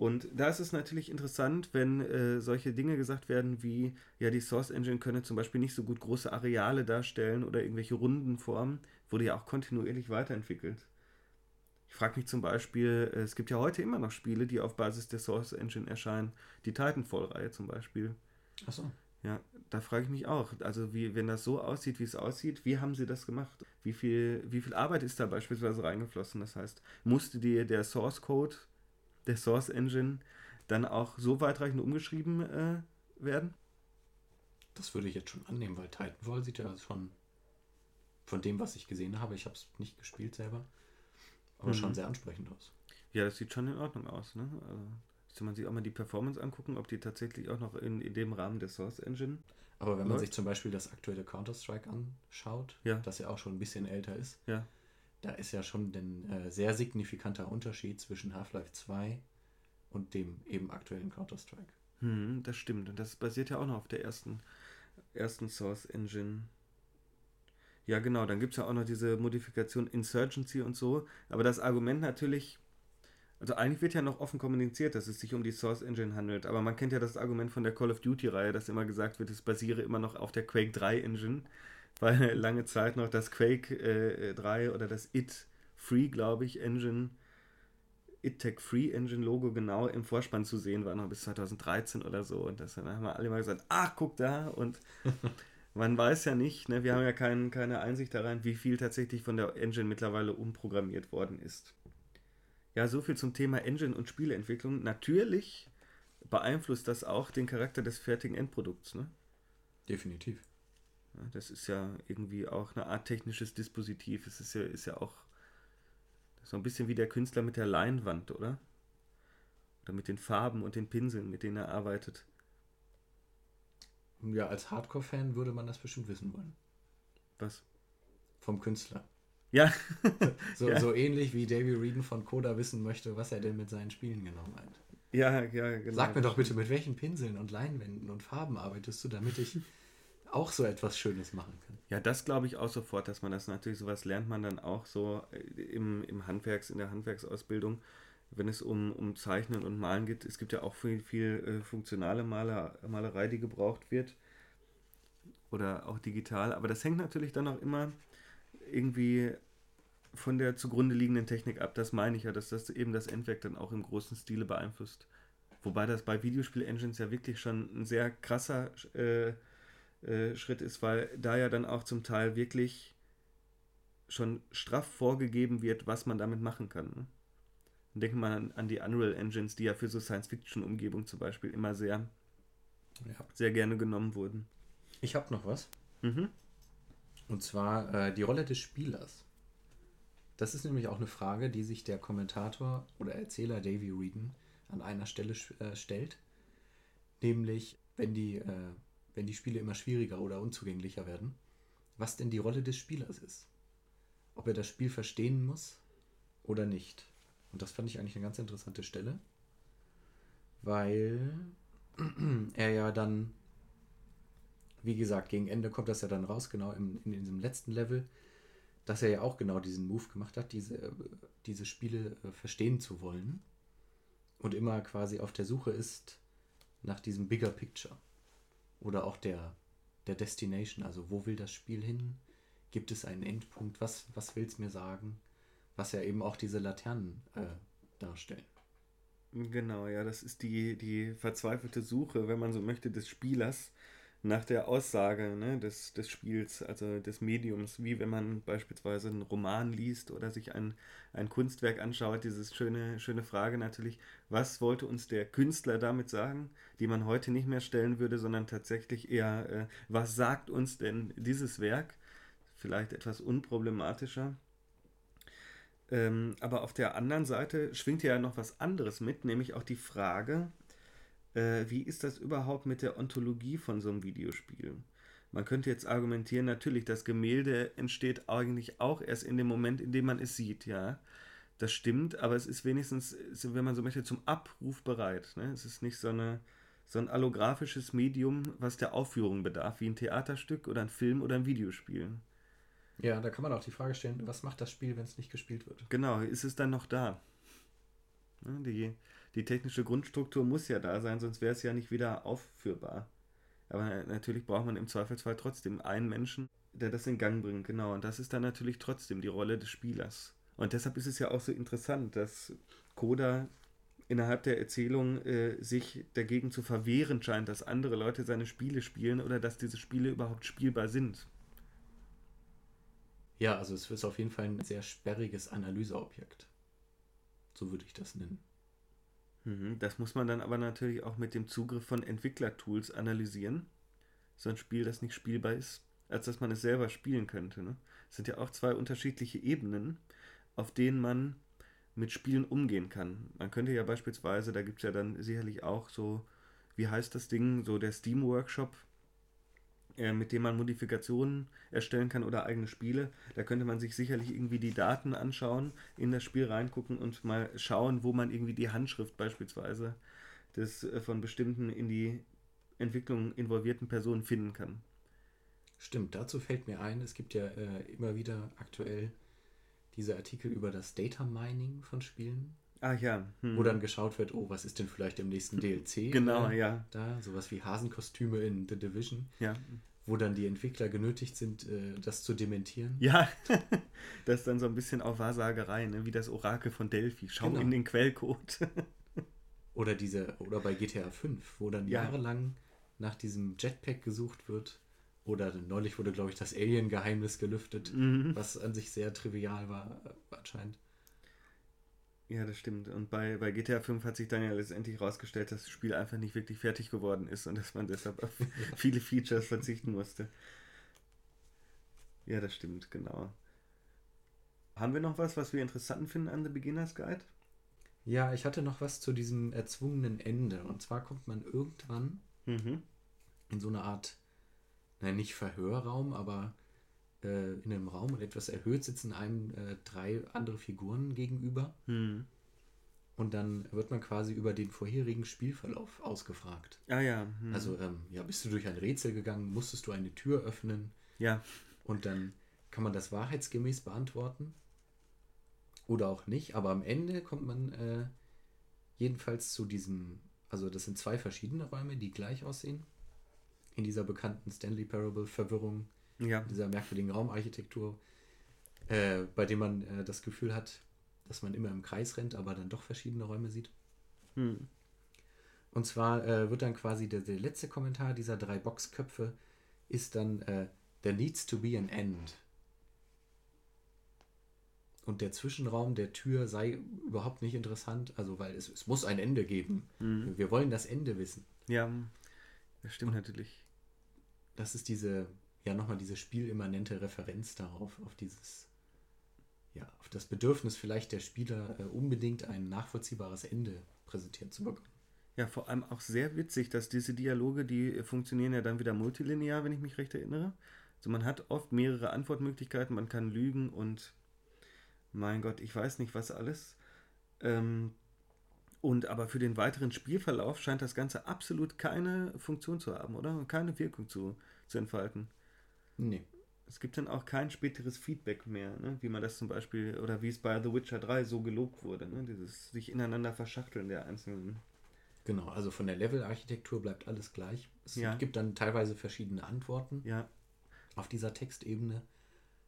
Und da ist es natürlich interessant, wenn äh, solche Dinge gesagt werden wie, ja, die Source Engine könne zum Beispiel nicht so gut große Areale darstellen oder irgendwelche runden Formen, wurde ja auch kontinuierlich weiterentwickelt. Ich frage mich zum Beispiel, äh, es gibt ja heute immer noch Spiele, die auf Basis der Source Engine erscheinen. Die Titanfall-Reihe zum Beispiel. Achso. Ja, da frage ich mich auch. Also, wie, wenn das so aussieht, wie es aussieht, wie haben sie das gemacht? Wie viel, wie viel Arbeit ist da beispielsweise reingeflossen? Das heißt, musste dir der Source Code der Source Engine dann auch so weitreichend umgeschrieben äh, werden? Das würde ich jetzt schon annehmen, weil Titanfall sieht ja schon von dem, was ich gesehen habe, ich habe es nicht gespielt selber, aber mhm. schon sehr ansprechend aus. Ja, das sieht schon in Ordnung aus. Ne? Also, Müsste man sich auch mal die Performance angucken, ob die tatsächlich auch noch in, in dem Rahmen der Source Engine. Aber wenn man läuft. sich zum Beispiel das aktuelle Counter-Strike anschaut, Ja. das ja auch schon ein bisschen älter ist, Ja. Da ist ja schon ein äh, sehr signifikanter Unterschied zwischen Half-Life 2 und dem eben aktuellen Counter-Strike. Hm, das stimmt. Und das basiert ja auch noch auf der ersten, ersten Source Engine. Ja, genau. Dann gibt es ja auch noch diese Modifikation Insurgency und so. Aber das Argument natürlich, also eigentlich wird ja noch offen kommuniziert, dass es sich um die Source Engine handelt. Aber man kennt ja das Argument von der Call of Duty-Reihe, dass immer gesagt wird, es basiere immer noch auf der Quake 3 Engine. Weil lange Zeit noch das Quake äh, 3 oder das It Free, glaube ich, Engine ITTech Free Engine Logo genau im Vorspann zu sehen war, noch bis 2013 oder so. Und das, dann haben wir alle mal gesagt, ach, guck da. Und man weiß ja nicht, ne, wir haben ja kein, keine Einsicht daran, wie viel tatsächlich von der Engine mittlerweile umprogrammiert worden ist. Ja, so viel zum Thema Engine und Spieleentwicklung. Natürlich beeinflusst das auch den Charakter des fertigen Endprodukts. Ne? Definitiv. Das ist ja irgendwie auch eine Art technisches Dispositiv. Es ist ja, ist ja auch so ein bisschen wie der Künstler mit der Leinwand, oder? Oder mit den Farben und den Pinseln, mit denen er arbeitet. Ja, als Hardcore-Fan würde man das bestimmt wissen wollen. Was? Vom Künstler. Ja, So, Ja. so ähnlich wie Davy Reeden von Coda wissen möchte, was er denn mit seinen Spielen genau meint. ja, ja, genau. Sag mir doch bitte, mit welchen Pinseln und Leinwänden und Farben arbeitest du, damit ich auch so etwas Schönes machen kann. Ja, das glaube ich auch sofort, dass man das natürlich, sowas lernt man dann auch so äh, im, im Handwerks, in der Handwerksausbildung, wenn es um, um Zeichnen und Malen geht. Es gibt ja auch viel, viel äh, funktionale Maler, Malerei, die gebraucht wird. Oder auch digital. Aber das hängt natürlich dann auch immer irgendwie von der zugrunde liegenden Technik ab. Das meine ich ja, dass das eben das Endwerk dann auch im großen Stile beeinflusst. Wobei das bei Videospiel-Engines ja wirklich schon ein sehr krasser äh, äh, Schritt ist, weil da ja dann auch zum Teil wirklich schon straff vorgegeben wird, was man damit machen kann. Ne? Denken wir mal an, an die Unreal Engines, die ja für so Science-Fiction-Umgebung zum Beispiel immer sehr, Ja. sehr gerne genommen wurden. Ich habe noch was. Mhm. Und zwar äh, die Rolle des Spielers. Das ist nämlich auch eine Frage, die sich der Kommentator oder Erzähler Davy Reeden an einer Stelle äh, stellt. Nämlich, wenn die, äh, wenn die Spiele immer schwieriger oder unzugänglicher werden, was denn die Rolle des Spielers ist. Ob er das Spiel verstehen muss oder nicht. Und das fand ich eigentlich eine ganz interessante Stelle, weil er ja dann wie gesagt, gegen Ende kommt das ja dann raus, genau im, in diesem letzten Level, dass er ja auch genau diesen Move gemacht hat, diese, diese Spiele äh, verstehen zu wollen und immer quasi auf der Suche ist nach diesem Bigger Picture oder auch der, der Destination, also wo will das Spiel hin? Gibt es einen Endpunkt? Was, was will es mir sagen? Was ja eben auch diese Laternen äh, darstellen. Genau, ja, das ist die, die verzweifelte Suche, wenn man so möchte, des Spielers nach der Aussage ne, des, des Spiels, also des Mediums, wie wenn man beispielsweise einen Roman liest oder sich ein, ein Kunstwerk anschaut, dieses schöne, schöne Frage natürlich, was wollte uns der Künstler damit sagen, die man heute nicht mehr stellen würde, sondern tatsächlich eher, äh, was sagt uns denn dieses Werk? Vielleicht etwas unproblematischer. Ähm, aber auf der anderen Seite schwingt ja noch was anderes mit, nämlich auch die Frage, äh, wie ist das überhaupt mit der Ontologie von so einem Videospiel? Man könnte jetzt argumentieren, natürlich, das Gemälde entsteht eigentlich auch erst in dem Moment, in dem man es sieht, ja. Das stimmt, aber es ist wenigstens, wenn man so möchte, zum Abruf bereit. Ne? Es ist nicht so, eine, so ein allographisches Medium, was der Aufführung bedarf, wie ein Theaterstück oder ein Film oder ein Videospiel. Ja, da kann man auch die Frage stellen, was macht das Spiel, wenn es nicht gespielt wird? Genau, ist es dann noch da? Ne, Die, die technische Grundstruktur muss ja da sein, sonst wäre es ja nicht wieder aufführbar. Aber natürlich braucht man im Zweifelsfall trotzdem einen Menschen, der das in Gang bringt, genau. Und das ist dann natürlich trotzdem die Rolle des Spielers. Und deshalb ist es ja auch so interessant, dass Koda innerhalb der Erzählung äh, sich dagegen zu verwehren scheint, dass andere Leute seine Spiele spielen oder dass diese Spiele überhaupt spielbar sind. Ja, also es ist auf jeden Fall ein sehr sperriges Analyseobjekt. So würde ich das nennen. Mhm, Das muss man dann aber natürlich auch mit dem Zugriff von Entwicklertools analysieren. So ein Spiel, das nicht spielbar ist, als dass man es selber spielen könnte. Ne? Es sind ja auch zwei unterschiedliche Ebenen, auf denen man mit Spielen umgehen kann. Man könnte ja beispielsweise, da gibt es ja dann sicherlich auch so, wie heißt das Ding, so der Steam Workshop, äh, mit dem man Modifikationen erstellen kann oder eigene Spiele. Da könnte man sich sicherlich irgendwie die Daten anschauen, in das Spiel reingucken und mal schauen, wo man irgendwie die Handschrift beispielsweise des äh, von bestimmten in die Entwicklung involvierten Personen finden kann. Stimmt, dazu fällt mir ein, es gibt ja äh, immer wieder aktuell diese Artikel über das Data Mining von Spielen. Ah ja. Hm. Wo dann geschaut wird, oh, was ist denn vielleicht im nächsten DLC? Genau, äh, ja. Da, sowas wie Hasenkostüme in The Division. Ja. Wo dann die Entwickler genötigt sind, äh, das zu dementieren. Ja, das ist dann so ein bisschen auch Wahrsagerei, ne? wie das Orakel von Delphi. Schau genau. in den Quellcode. oder diese, oder bei GTA 5, wo dann ja. jahrelang nach diesem Jetpack gesucht wird oder neulich wurde, glaube ich, das Alien-Geheimnis gelüftet, mhm. was an sich sehr trivial war, äh, anscheinend. Ja, das stimmt. Und bei, bei GTA 5 hat sich dann ja letztendlich herausgestellt, dass das Spiel einfach nicht wirklich fertig geworden ist und dass man deshalb auf viele Features verzichten musste. Ja, das stimmt, genau. Haben wir noch was, was wir interessant finden an The Beginner's Guide? Ja, ich hatte noch was zu diesem erzwungenen Ende. Und zwar kommt man irgendwann mhm. in so eine Art nein, nicht Verhörraum, aber äh, in einem Raum und etwas erhöht sitzen einem äh, drei andere Figuren gegenüber. Hm. Und dann wird man quasi über den vorherigen Spielverlauf ausgefragt. Ah ja. Hm. Also, ähm, ja, bist du durch ein Rätsel gegangen, musstest du eine Tür öffnen. Ja. Und dann kann man das wahrheitsgemäß beantworten. Oder auch nicht. Aber am Ende kommt man äh, jedenfalls zu diesem, also das sind zwei verschiedene Räume, die gleich aussehen in dieser bekannten Stanley Parable Verwirrung, ja. dieser merkwürdigen Raumarchitektur, äh, bei dem man äh, das Gefühl hat, dass man immer im Kreis rennt, aber dann doch verschiedene Räume sieht. Hm. Und zwar äh, wird dann quasi der, der, letzte Kommentar dieser drei Boxköpfe ist dann äh, There needs to be an end. Und der Zwischenraum der Tür sei überhaupt nicht interessant, also weil es, es muss ein Ende geben. Mhm. Wir wollen das Ende wissen. Ja, das stimmt natürlich. Das ist diese, ja, nochmal diese spielimmanente Referenz darauf, auf dieses, ja, auf das Bedürfnis vielleicht der Spieler, äh, unbedingt ein nachvollziehbares Ende präsentiert zu bekommen. Ja, vor allem auch sehr witzig, dass diese Dialoge, die funktionieren ja dann wieder multilinear, wenn ich mich recht erinnere. Also man hat oft mehrere Antwortmöglichkeiten, man kann lügen und mein Gott, ich weiß nicht was alles. Ähm, und aber für den weiteren Spielverlauf scheint das Ganze absolut keine Funktion zu haben, oder? keine Wirkung zu, zu entfalten. Nee. Es gibt dann auch kein späteres Feedback mehr, ne? wie man das zum Beispiel, oder wie es bei The Witcher 3 so gelobt wurde, ne? dieses sich ineinander verschachteln der einzelnen. Genau, also von der Levelarchitektur bleibt alles gleich. Es ja. gibt dann teilweise verschiedene Antworten ja. auf dieser Textebene.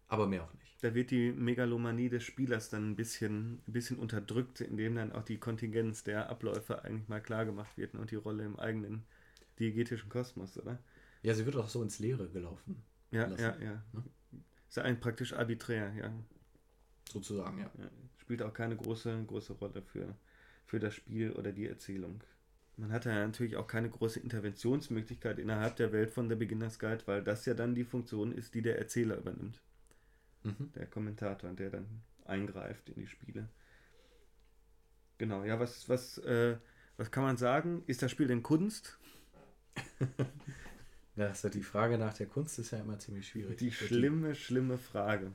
Aber mehr auch nicht. Da wird die Megalomanie des Spielers dann ein bisschen, ein bisschen unterdrückt, indem dann auch die Kontingenz der Abläufe eigentlich mal klar gemacht wird und die Rolle im eigenen diegetischen Kosmos, oder? Ja, sie wird auch so ins Leere gelaufen. Ja, lassen, ja, ja. Ne? Ist eigentlich praktisch arbiträr, ja. Sozusagen, ja. ja. Spielt auch keine große, große Rolle für, für das Spiel oder die Erzählung. Man hat ja natürlich auch keine große Interventionsmöglichkeit innerhalb der Welt von der Beginner's Guide, weil das ja dann die Funktion ist, die der Erzähler übernimmt mhm. der Kommentator, der dann eingreift in die Spiele. Genau, ja, was, was, äh, was kann man sagen? Ist das Spiel denn Kunst? also die Frage nach der Kunst ist ja immer ziemlich schwierig. Die schlimme, schlimme Frage.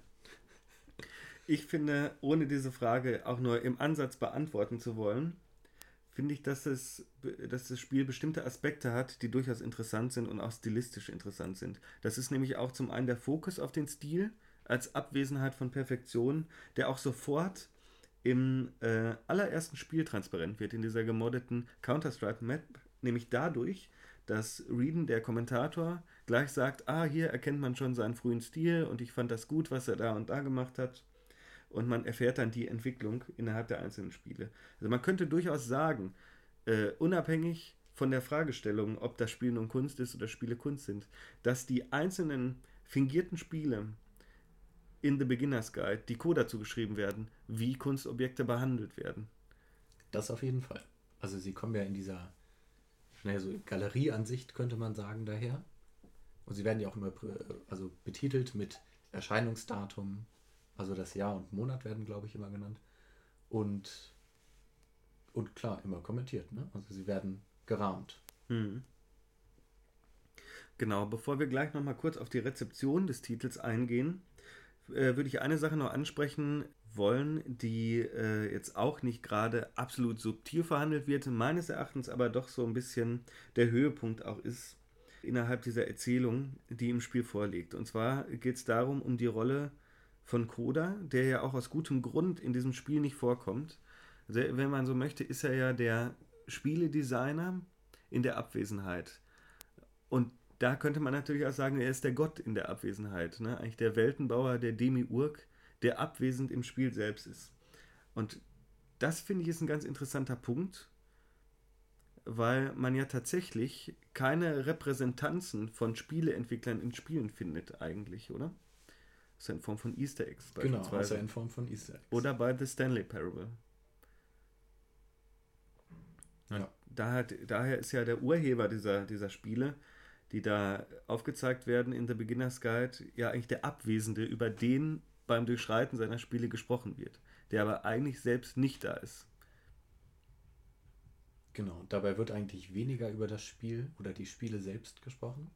Ich finde, ohne diese Frage auch nur im Ansatz beantworten zu wollen, finde ich, dass, es, dass das Spiel bestimmte Aspekte hat, die durchaus interessant sind und auch stilistisch interessant sind. Das ist nämlich auch zum einen der Fokus auf den Stil, als Abwesenheit von Perfektion, der auch sofort im äh, allerersten Spiel transparent wird, in dieser gemoddeten Counter-Strike-Map, nämlich dadurch, dass Reeden, der Kommentator, gleich sagt, ah, hier erkennt man schon seinen frühen Stil und ich fand das gut, was er da und da gemacht hat. Und man erfährt dann die Entwicklung innerhalb der einzelnen Spiele. Also man könnte durchaus sagen, äh, unabhängig von der Fragestellung, ob das Spiel nun Kunst ist oder Spiele Kunst sind, dass die einzelnen fingierten Spiele in The Beginner's Guide die Code dazu geschrieben werden, wie Kunstobjekte behandelt werden. Das auf jeden Fall. Also sie kommen ja in dieser naja, so Galerieansicht, könnte man sagen, daher. Und sie werden ja auch immer also betitelt mit Erscheinungsdatum, also das Jahr und Monat werden, glaube ich, immer genannt. und, und klar, immer kommentiert. Ne? Also sie werden gerahmt. Hm. Genau, bevor wir gleich nochmal kurz auf die Rezeption des Titels eingehen, äh, würde ich eine Sache noch ansprechen wollen, die äh, jetzt auch nicht gerade absolut subtil verhandelt wird, meines Erachtens aber doch so ein bisschen der Höhepunkt auch ist innerhalb dieser Erzählung, die im Spiel vorliegt. Und zwar geht es darum, um die Rolle von Koda, der ja auch aus gutem Grund in diesem Spiel nicht vorkommt. Also, wenn man so möchte, ist er ja der Spieledesigner in der Abwesenheit. Und da könnte man natürlich auch sagen, er ist der Gott in der Abwesenheit. Ne? Eigentlich der Weltenbauer, der Demiurg, der abwesend im Spiel selbst ist. Und das finde ich ist ein ganz interessanter Punkt, weil man ja tatsächlich keine Repräsentanzen von Spieleentwicklern in Spielen findet, eigentlich, oder? Das ist ja in Form von Easter Eggs Genau, außer in Form von Easter Eggs. Oder bei The Stanley Parable. Ja. Daher, daher ist ja der Urheber dieser, dieser Spiele, die da aufgezeigt werden in The Beginner's Guide, ja eigentlich der Abwesende, über den beim Durchschreiten seiner Spiele gesprochen wird, der aber eigentlich selbst nicht da ist. Genau, dabei wird eigentlich weniger über das Spiel oder die Spiele selbst gesprochen,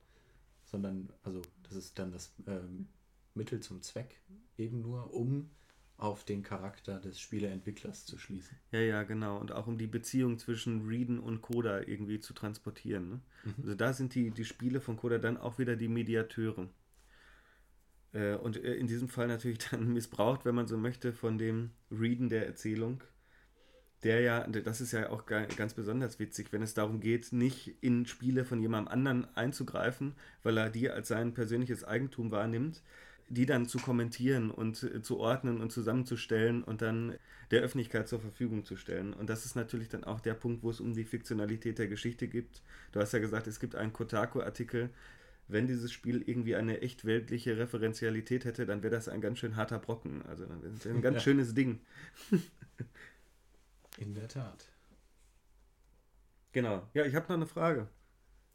sondern, also das ist dann das ähm, Mittel zum Zweck, eben nur, um auf den Charakter des Spieleentwicklers zu schließen. Ja, ja, genau. Und auch um die Beziehung zwischen Reeden und Coda irgendwie zu transportieren. Ne? Mhm. Also da sind die, die Spiele von Coda dann auch wieder die Mediateure. Äh, und äh, in diesem Fall natürlich dann missbraucht, wenn man so möchte, von dem Reeden der Erzählung. Der ja, das ist ja auch ganz besonders witzig, wenn es darum geht, nicht in Spiele von jemandem anderen einzugreifen, weil er die als sein persönliches Eigentum wahrnimmt, die dann zu kommentieren und äh, zu ordnen und zusammenzustellen und dann der Öffentlichkeit zur Verfügung zu stellen. Und das ist natürlich dann auch der Punkt, wo es um die Fiktionalität der Geschichte gibt. Du hast ja gesagt, es gibt einen Kotaku-Artikel. Wenn dieses Spiel irgendwie eine echt weltliche Referenzialität hätte, dann wäre das ein ganz schön harter Brocken. Also ein ganz ja. schönes Ding. In der Tat. Genau. Ja, ich habe noch eine Frage.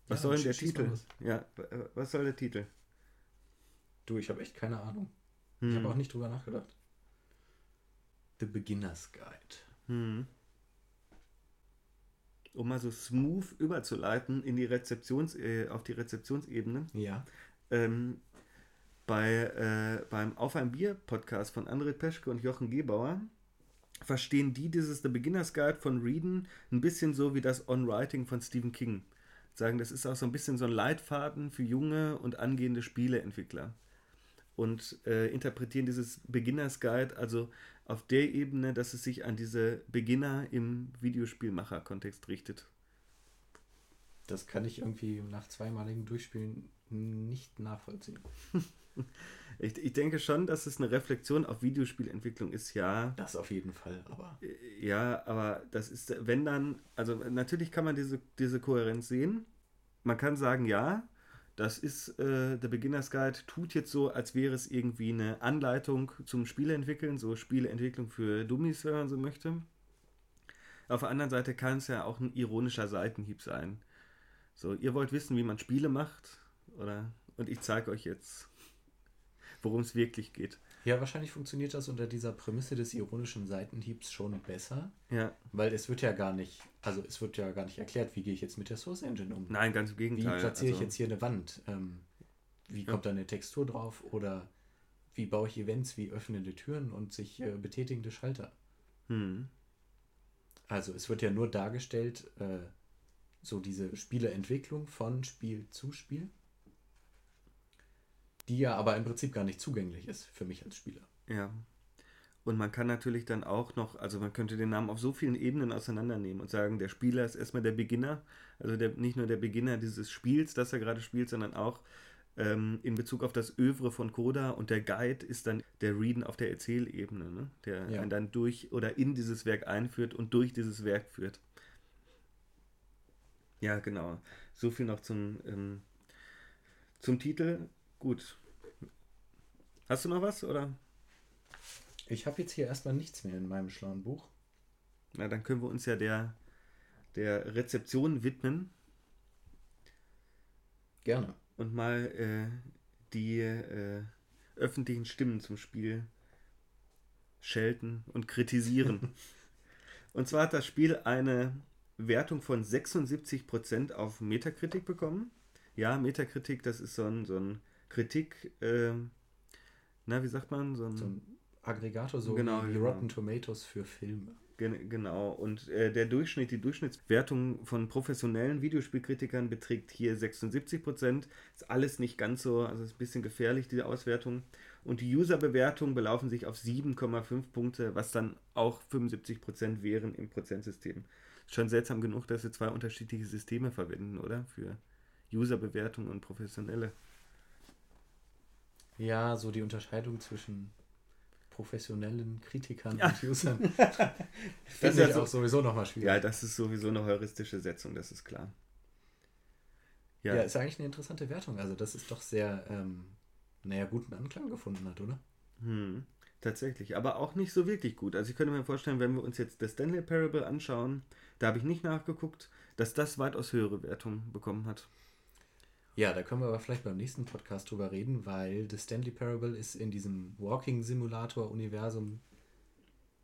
Was ja, soll denn der Titel? Ja, was soll der Titel? Du, ich habe echt keine Ahnung. Hm. Ich habe auch nicht drüber nachgedacht. The Beginner's Guide. Hm. Um mal so smooth überzuleiten in die Rezeptions, äh, auf die Rezeptionsebene. Ja. Ähm, bei, äh, beim Auf ein Bier Podcast von André Peschke und Jochen Gebauer verstehen die dieses The Beginner's Guide von Reeden ein bisschen so wie das On-Writing von Stephen King. Sagen, das ist auch so ein bisschen so ein Leitfaden für junge und angehende Spieleentwickler und äh, interpretieren dieses Beginners Guide also auf der Ebene, dass es sich an diese Beginner im Videospielmacher-Kontext richtet. Das kann ich irgendwie nach zweimaligem Durchspielen nicht nachvollziehen. ich, ich denke schon, dass es eine Reflexion auf Videospielentwicklung ist, ja. Das auf jeden Fall, aber. Äh, ja, aber das ist, wenn dann, also natürlich kann man diese, diese Kohärenz sehen. Man kann sagen, ja, das ist äh, der Beginners Guide, tut jetzt so, als wäre es irgendwie eine Anleitung zum Spieleentwickeln, so Spieleentwicklung für Dummies, wenn man so möchte. Auf der anderen Seite kann es ja auch ein ironischer Seitenhieb sein. So, ihr wollt wissen, wie man Spiele macht, oder? Und ich zeige euch jetzt, worum es wirklich geht. Ja, wahrscheinlich funktioniert das unter dieser Prämisse des ironischen Seitenhiebs schon besser. Ja. Weil es wird ja gar nicht, also es wird ja gar nicht erklärt, wie gehe ich jetzt mit der Source Engine um. Nein, ganz im Gegenteil. Wie platziere also, ich jetzt hier eine Wand? Ähm, wie kommt ja. da eine Textur drauf? Oder wie baue ich Events wie öffnende Türen und sich äh, betätigende Schalter? Hm. Also es wird ja nur dargestellt, äh, so diese Spieleentwicklung von Spiel zu Spiel die ja aber im Prinzip gar nicht zugänglich ist für mich als Spieler. Ja. Und man kann natürlich dann auch noch, also man könnte den Namen auf so vielen Ebenen auseinandernehmen und sagen, der Spieler ist erstmal der Beginner, also der, nicht nur der Beginner dieses Spiels, das er gerade spielt, sondern auch ähm, in Bezug auf das Övre von Coda und der Guide ist dann der Reeden auf der Erzählebene, ne? der ja. einen dann durch oder in dieses Werk einführt und durch dieses Werk führt. Ja, genau. So viel noch zum, ähm, zum Titel. Gut. Hast du noch was, oder? Ich habe jetzt hier erstmal nichts mehr in meinem schlauen Buch. Na, dann können wir uns ja der, der Rezeption widmen. Gerne. Und mal äh, die äh, öffentlichen Stimmen zum Spiel schelten und kritisieren. und zwar hat das Spiel eine Wertung von 76% auf Metakritik bekommen. Ja, Metakritik, das ist so ein, so ein Kritik, äh, na, wie sagt man? So ein, So ein Aggregator, so Genau, wie genau. Rotten Tomatoes für Filme. Gen genau, und äh, der Durchschnitt, die Durchschnittswertung von professionellen Videospielkritikern beträgt hier 76%. Ist alles nicht ganz so, also ist ein bisschen gefährlich, diese Auswertung. Und die User-Bewertungen belaufen sich auf 7,5 Punkte, was dann auch 75% wären im Prozentsystem. Ist schon seltsam genug, dass sie zwei unterschiedliche Systeme verwenden, oder? Für User-Bewertung und professionelle. Ja, so die Unterscheidung zwischen professionellen Kritikern Ja. und Usern. Das ist ja so- auch sowieso nochmal schwierig. Ja, das ist sowieso eine heuristische Setzung, das ist klar. Ja. Ja, ist eigentlich eine interessante Wertung. Also, das ist doch sehr, ähm, naja, guten Anklang gefunden hat, oder? Hm, tatsächlich, aber auch nicht so wirklich gut. Also ich könnte mir vorstellen, wenn wir uns jetzt das Stanley Parable anschauen, da habe ich nicht nachgeguckt, dass das weitaus höhere Wertungen bekommen hat. Ja, da können wir aber vielleicht beim nächsten Podcast drüber reden, weil The Stanley Parable ist in diesem Walking Simulator Universum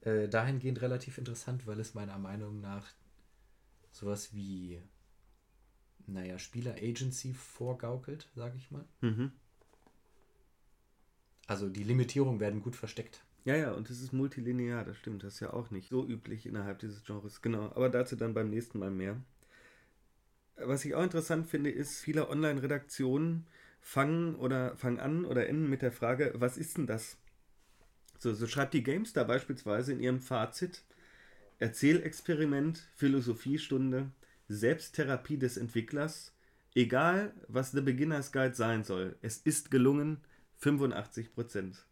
äh, dahingehend relativ interessant, weil es meiner Meinung nach sowas wie, naja, Spieler-Agency vorgaukelt, sage ich mal. Mhm. Also die Limitierungen werden gut versteckt. Ja, ja, und es ist multilinear, das stimmt, das ist ja auch nicht so üblich innerhalb dieses Genres. Genau, aber dazu dann beim nächsten Mal mehr. Was ich auch interessant finde, ist, viele Online-Redaktionen fangen oder fangen an oder enden mit der Frage, was ist denn das? So, so schreibt die GameStar beispielsweise in ihrem Fazit: Erzählexperiment, Philosophiestunde, Selbsttherapie des Entwicklers. Egal, was The Beginner's Guide sein soll, es ist gelungen, 85 Prozent.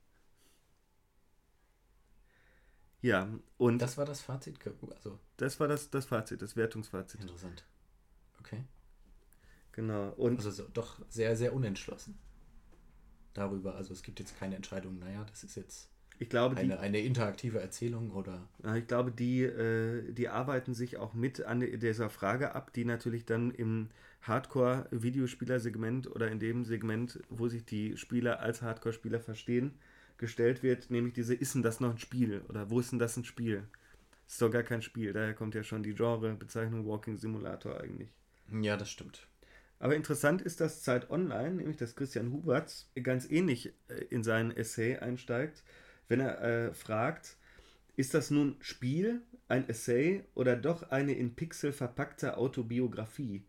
Ja, und das, Das war das Fazit. Also war das, das Fazit, das Wertungsfazit. interessant. Okay. Genau. Und Also so, doch sehr, sehr unentschlossen darüber. Also es gibt jetzt keine Entscheidung, naja, das ist jetzt ich glaube, die, eine, eine interaktive Erzählung oder ich glaube, die, äh, die arbeiten sich auch mit an dieser Frage ab, die natürlich dann im Hardcore-Videospieler-Segment oder in dem Segment, wo sich die Spieler als Hardcore-Spieler verstehen, gestellt wird, nämlich diese, ist denn das noch ein Spiel? Oder wo ist denn das ein Spiel? Ist doch gar kein Spiel, daher kommt ja schon die Genre-Bezeichnung Walking Simulator eigentlich. Ja, das stimmt. Aber interessant ist, dass Zeit Online, nämlich dass Christian Huberts, ganz ähnlich äh, in seinen Essay einsteigt, wenn er äh, fragt, ist das nun Spiel, ein Essay oder doch eine in Pixel verpackte Autobiografie?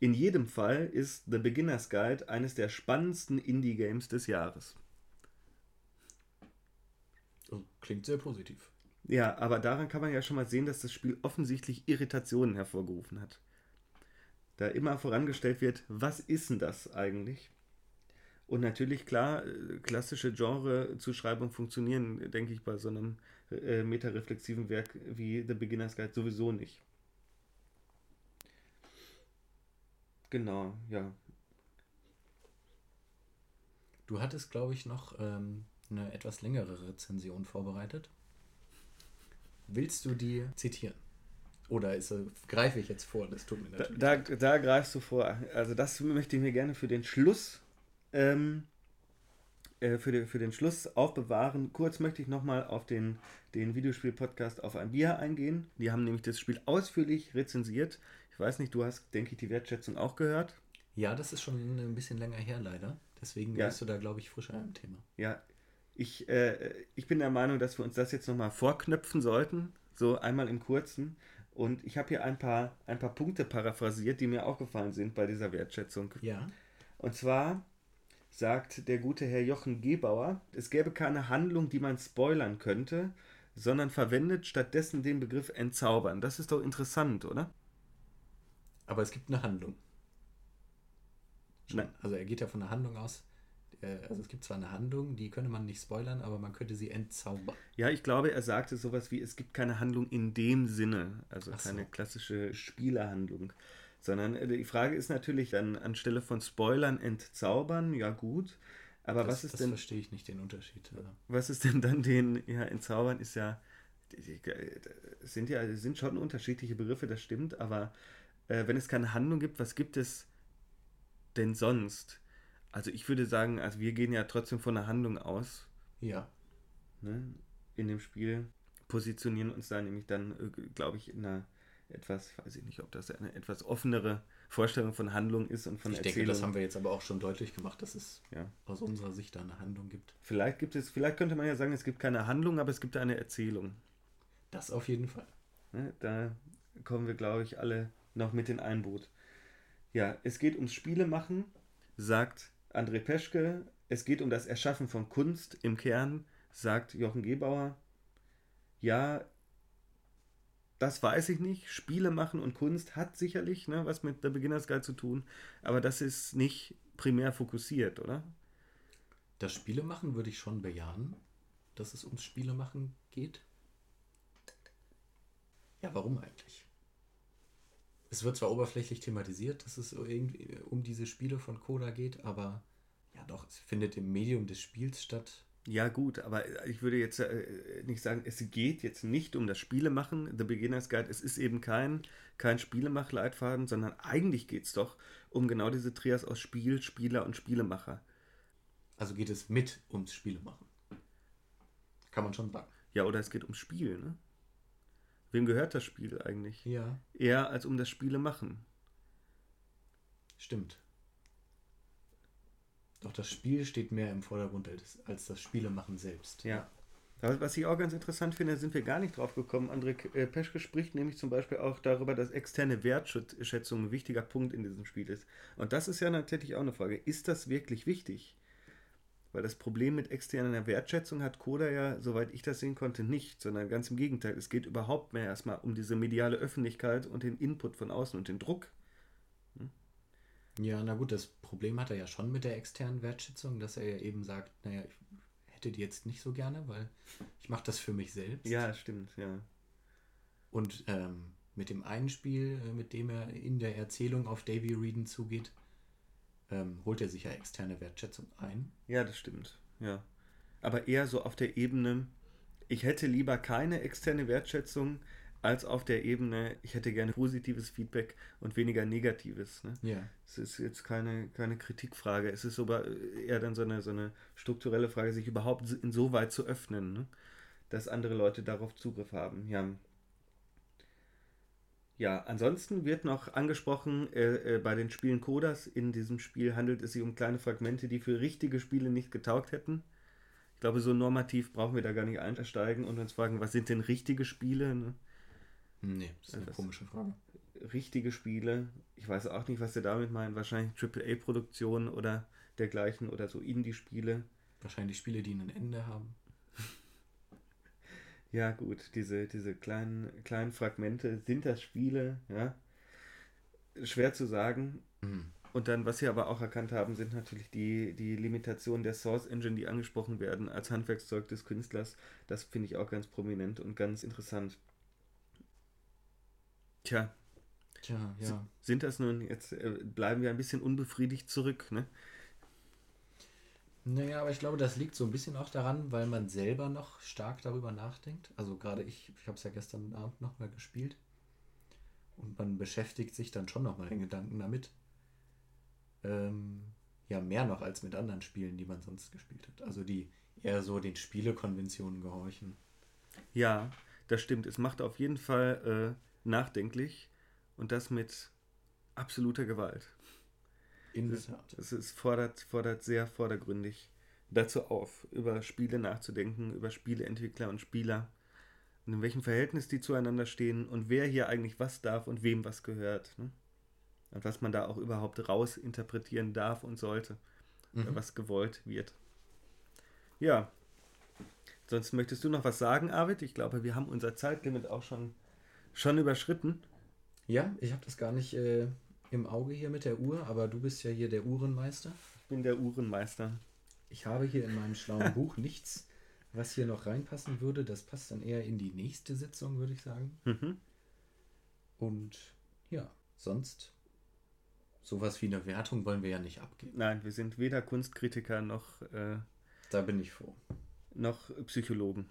In jedem Fall ist The Beginner's Guide eines der spannendsten Indie-Games des Jahres. Oh, Klingt sehr positiv. Ja, aber daran kann man ja schon mal sehen, dass das Spiel offensichtlich Irritationen hervorgerufen hat. Da immer vorangestellt wird, was ist denn das eigentlich? Und natürlich, klar, äh, klassische Genre-Zuschreibungen funktionieren, denke ich, bei so einem äh, metareflexiven Werk wie The Beginner's Guide sowieso nicht. Genau, ja. Du hattest, glaube ich, noch ähm, eine etwas längere Rezension vorbereitet. Willst du die zitieren? Oder ist, greife ich jetzt vor? Das tut mir Da, natürlich da, leid. da greifst du vor. Also das möchte ich mir gerne für den Schluss ähm, äh, für, den, für den Schluss aufbewahren. Kurz möchte ich nochmal auf den, den Videospiel-Podcast auf ein Bier eingehen. Die haben nämlich das Spiel ausführlich rezensiert. Ich weiß nicht, du hast, denke ich, die Wertschätzung auch gehört. Ja, das ist schon ein bisschen länger her, leider. Deswegen Ja. bist du da, glaube ich, frischer im Thema. Ja, ich, äh, ich bin der Meinung, dass wir uns das jetzt nochmal vorknöpfen sollten. So einmal im Kurzen. Und ich habe hier ein paar, ein paar Punkte paraphrasiert, die mir aufgefallen sind bei dieser Wertschätzung. Ja. Und zwar sagt der gute Herr Jochen Gebauer, es gäbe keine Handlung, die man spoilern könnte, sondern verwendet stattdessen den Begriff entzaubern. Das ist doch interessant, oder? Aber es gibt eine Handlung. Nein. Also er geht ja von einer Handlung aus. Äh, Also es gibt zwar eine Handlung, die könnte man nicht spoilern, aber man könnte sie entzaubern. Ja, ich glaube, er sagte sowas wie, es gibt keine Handlung in dem Sinne, also so. keine klassische Spielerhandlung. Sondern äh, die Frage ist natürlich dann anstelle von Spoilern entzaubern, ja gut. Aber das, was ist das denn, verstehe ich nicht den Unterschied. Also, was ist denn dann den, ja, entzaubern ist ja, es sind ja, sind schon unterschiedliche Begriffe, das stimmt, aber äh, wenn es keine Handlung gibt, was gibt es denn sonst? Also ich würde sagen, also wir gehen ja trotzdem von einer Handlung aus. ja. Ne? in dem Spiel, positionieren uns da nämlich dann, äh, glaube ich, in einer etwas, weiß ich nicht, ob das eine etwas offenere Vorstellung von Handlung ist und von ich Erzählung. denke, das haben wir jetzt aber auch schon deutlich gemacht, dass es Ja. aus unserer Sicht da eine Handlung gibt. Vielleicht gibt es, vielleicht könnte man ja sagen, es gibt keine Handlung, aber es gibt eine Erzählung. Das auf jeden Fall. Ne? Da kommen wir, glaube ich, alle noch mit in ein Boot. Ja, es geht ums Spielemachen, sagt André Peschke. Es geht um das Erschaffen von Kunst im Kern, sagt Jochen Gebauer. Ja, das weiß ich nicht. Spiele machen und Kunst hat sicherlich ne, was mit der Beginners Guide zu tun, aber das ist nicht primär fokussiert, oder? Das Spielemachen würde ich schon bejahen, dass es ums Spielemachen geht. Ja, warum eigentlich? Es wird zwar oberflächlich thematisiert, dass es irgendwie um diese Spiele von Coda geht, aber ja doch, es findet im Medium des Spiels statt. Ja, gut, aber ich würde jetzt äh, nicht sagen, es geht jetzt nicht um das Spielemachen, The Beginner's Guide. Es ist eben kein, kein Spielemach-Leitfaden, sondern eigentlich geht es doch um genau diese Trias aus Spiel, Spieler und Spielemacher. Also geht es mit ums Spielemachen. Kann man schon sagen. Ja, oder es geht ums Spiel, ne? Wem gehört das Spiel eigentlich? Ja, Eher als um das Spielemachen. stimmt. Doch das Spiel steht mehr im Vordergrund als, das Spielemachen selbst. Ja. Was ich auch ganz interessant finde, sind wir gar nicht drauf gekommen. André äh, Peschke spricht nämlich zum Beispiel auch darüber, dass externe Wertschätzung ein wichtiger Punkt in diesem Spiel ist. Und das ist ja natürlich auch eine Frage. Ist das wirklich wichtig? Weil das Problem mit externer Wertschätzung hat Coda ja, soweit ich das sehen konnte, nicht, sondern ganz im Gegenteil. Es geht überhaupt mehr erstmal um diese mediale Öffentlichkeit und den Input von außen und den Druck. Ja, na gut, das Problem hat er ja schon mit der externen Wertschätzung, dass er ja eben sagt, naja, ich hätte die jetzt nicht so gerne, weil ich mache das für mich selbst. Ja, stimmt, ja. Und ähm, mit dem einen Spiel, äh, mit dem er in der Erzählung auf Davy Reeden zugeht, ähm, holt er sich ja externe Wertschätzung ein. Ja, das stimmt. Ja. Aber eher so auf der Ebene, ich hätte lieber keine externe Wertschätzung, als auf der Ebene, ich hätte gerne positives Feedback und weniger negatives. Ne? Ja. Es ist jetzt keine, keine Kritikfrage. Es ist aber eher dann so eine, so eine strukturelle Frage, sich überhaupt insoweit zu öffnen, ne? dass andere Leute darauf Zugriff haben. Ja. Ja, ansonsten wird noch angesprochen, äh, äh, bei den Spielen Codas in diesem Spiel handelt es sich um kleine Fragmente, die für richtige Spiele nicht getaugt hätten. Ich glaube, so normativ brauchen wir da gar nicht einsteigen und uns fragen, was sind denn richtige Spiele? Ne? Nee, das ist eine Das- komische Frage. richtige Spiele. Ich weiß auch nicht, was sie damit meinen. Wahrscheinlich AAA-Produktionen oder dergleichen oder so Indie-Spiele. Wahrscheinlich Spiele, die ein Ende haben. Ja, gut, diese, diese kleinen, kleinen Fragmente, sind das Spiele? Ja. Schwer zu sagen. Mhm. Und dann, was sie aber auch erkannt haben, sind natürlich die, die Limitationen der Source Engine, die angesprochen werden als Handwerkszeug des Künstlers. Das finde ich auch ganz prominent und ganz interessant. Tja, Tja, ja. sind das nun, jetzt äh, bleiben wir ein bisschen unbefriedigt zurück, ne? Naja, aber ich glaube, das liegt so ein bisschen auch daran, weil man selber noch stark darüber nachdenkt. Also gerade ich, ich habe es ja gestern Abend nochmal gespielt. Und man beschäftigt sich dann schon nochmal in Gedanken damit. Ähm, ja, mehr noch als mit anderen Spielen, die man sonst gespielt hat. Also die eher so den Spielekonventionen gehorchen. Ja, das stimmt. Es macht auf jeden Fall äh, nachdenklich und das mit absoluter Gewalt. In der Tat. Es ist, fordert, fordert sehr vordergründig dazu auf, über Spiele nachzudenken, über Spieleentwickler und Spieler und in welchem Verhältnis die zueinander stehen und wer hier eigentlich was darf und wem was gehört. Ne? Und was man da auch überhaupt raus interpretieren darf und sollte, oder Mhm. was gewollt wird. Ja. Sonst möchtest du noch was sagen, Arvid? Ich glaube, wir haben unser Zeitlimit auch schon, schon überschritten. Ja, ich habe das gar nicht äh, im Auge hier mit der Uhr, aber du bist ja hier der Uhrenmeister. Ich bin der Uhrenmeister. Ich habe hier in meinem schlauen Buch nichts, was hier noch reinpassen würde. Das passt dann eher in die nächste Sitzung, würde ich sagen. Mhm. Und ja, sonst sowas wie eine Wertung wollen wir ja nicht abgeben. Nein, wir sind weder Kunstkritiker noch, äh, Da bin ich froh. noch Psychologen.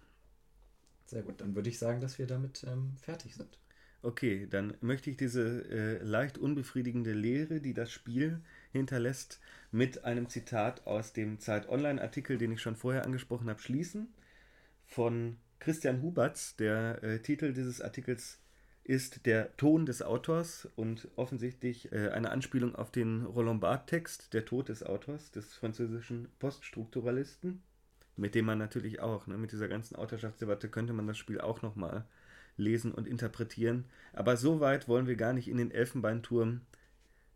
Sehr gut, dann würde ich sagen, dass wir damit ähm, fertig sind. Okay, dann möchte ich diese äh, leicht unbefriedigende Lehre, die das Spiel hinterlässt, mit einem Zitat aus dem Zeit Online-Artikel, den ich schon vorher angesprochen habe, schließen. Von Christian Huberts, der äh, Titel dieses Artikels ist der Ton des Autors und offensichtlich äh, eine Anspielung auf den Roland Barthes-Text, Der Tod des Autors, des französischen Poststrukturalisten, mit dem man natürlich auch, ne, mit dieser ganzen Autorschaftsdebatte könnte man das Spiel auch nochmal lesen und interpretieren. Aber so weit wollen wir gar nicht in den Elfenbeinturm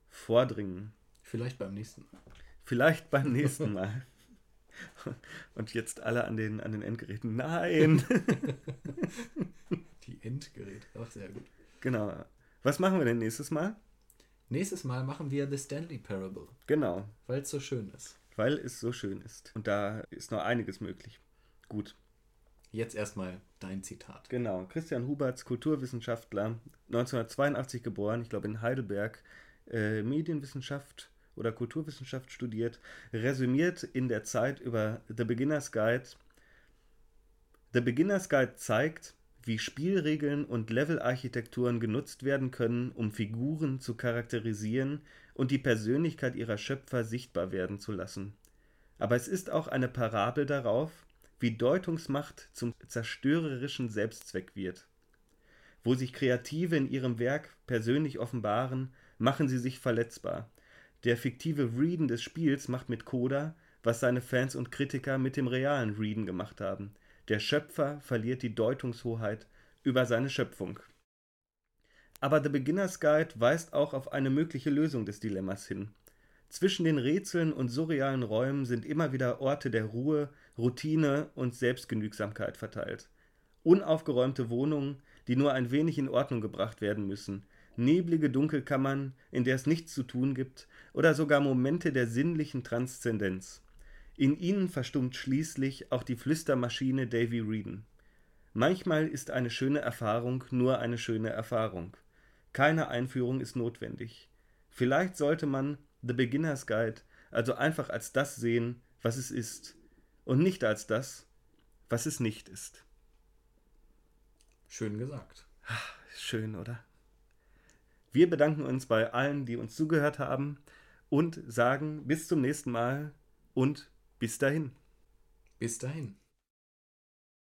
vordringen. Vielleicht beim nächsten Mal. Vielleicht beim nächsten Mal. Und jetzt alle an den, an den Endgeräten. Nein! Die Endgeräte, auch sehr gut. Genau. Was machen wir denn nächstes Mal? Nächstes Mal machen wir The Stanley Parable. Genau. Weil es so schön ist. Weil es so schön ist. Und da ist noch einiges möglich. Gut. Jetzt erstmal dein Zitat. Genau. Christian Huberts, Kulturwissenschaftler, 1982 geboren, ich glaube in Heidelberg, äh, Medienwissenschaft oder Kulturwissenschaft studiert, resümiert in der Zeit über The Beginner's Guide. The Beginner's Guide zeigt, wie Spielregeln und Levelarchitekturen genutzt werden können, um Figuren zu charakterisieren und die Persönlichkeit ihrer Schöpfer sichtbar werden zu lassen. Aber es ist auch eine Parabel darauf, wie Deutungsmacht zum zerstörerischen Selbstzweck wird. Wo sich Kreative in ihrem Werk persönlich offenbaren, machen sie sich verletzbar. Der fiktive Reeden des Spiels macht mit Coda, was seine Fans und Kritiker mit dem realen Reeden gemacht haben. Der Schöpfer verliert die Deutungshoheit über seine Schöpfung. Aber The Beginner's Guide weist auch auf eine mögliche Lösung des Dilemmas hin. Zwischen den Rätseln und surrealen Räumen sind immer wieder Orte der Ruhe, Routine und Selbstgenügsamkeit verteilt. Unaufgeräumte Wohnungen, die nur ein wenig in Ordnung gebracht werden müssen, neblige Dunkelkammern, in der es nichts zu tun gibt, oder sogar Momente der sinnlichen Transzendenz. In ihnen verstummt schließlich auch die Flüstermaschine Davy Reeden. Manchmal ist eine schöne Erfahrung nur eine schöne Erfahrung. Keine Einführung ist notwendig. Vielleicht sollte man The Beginner's Guide also einfach als das sehen, was es ist, und nicht als das, was es nicht ist. Schön gesagt. Schön, oder? Wir bedanken uns bei allen, die uns zugehört haben und sagen bis zum nächsten Mal und bis dahin. Bis dahin.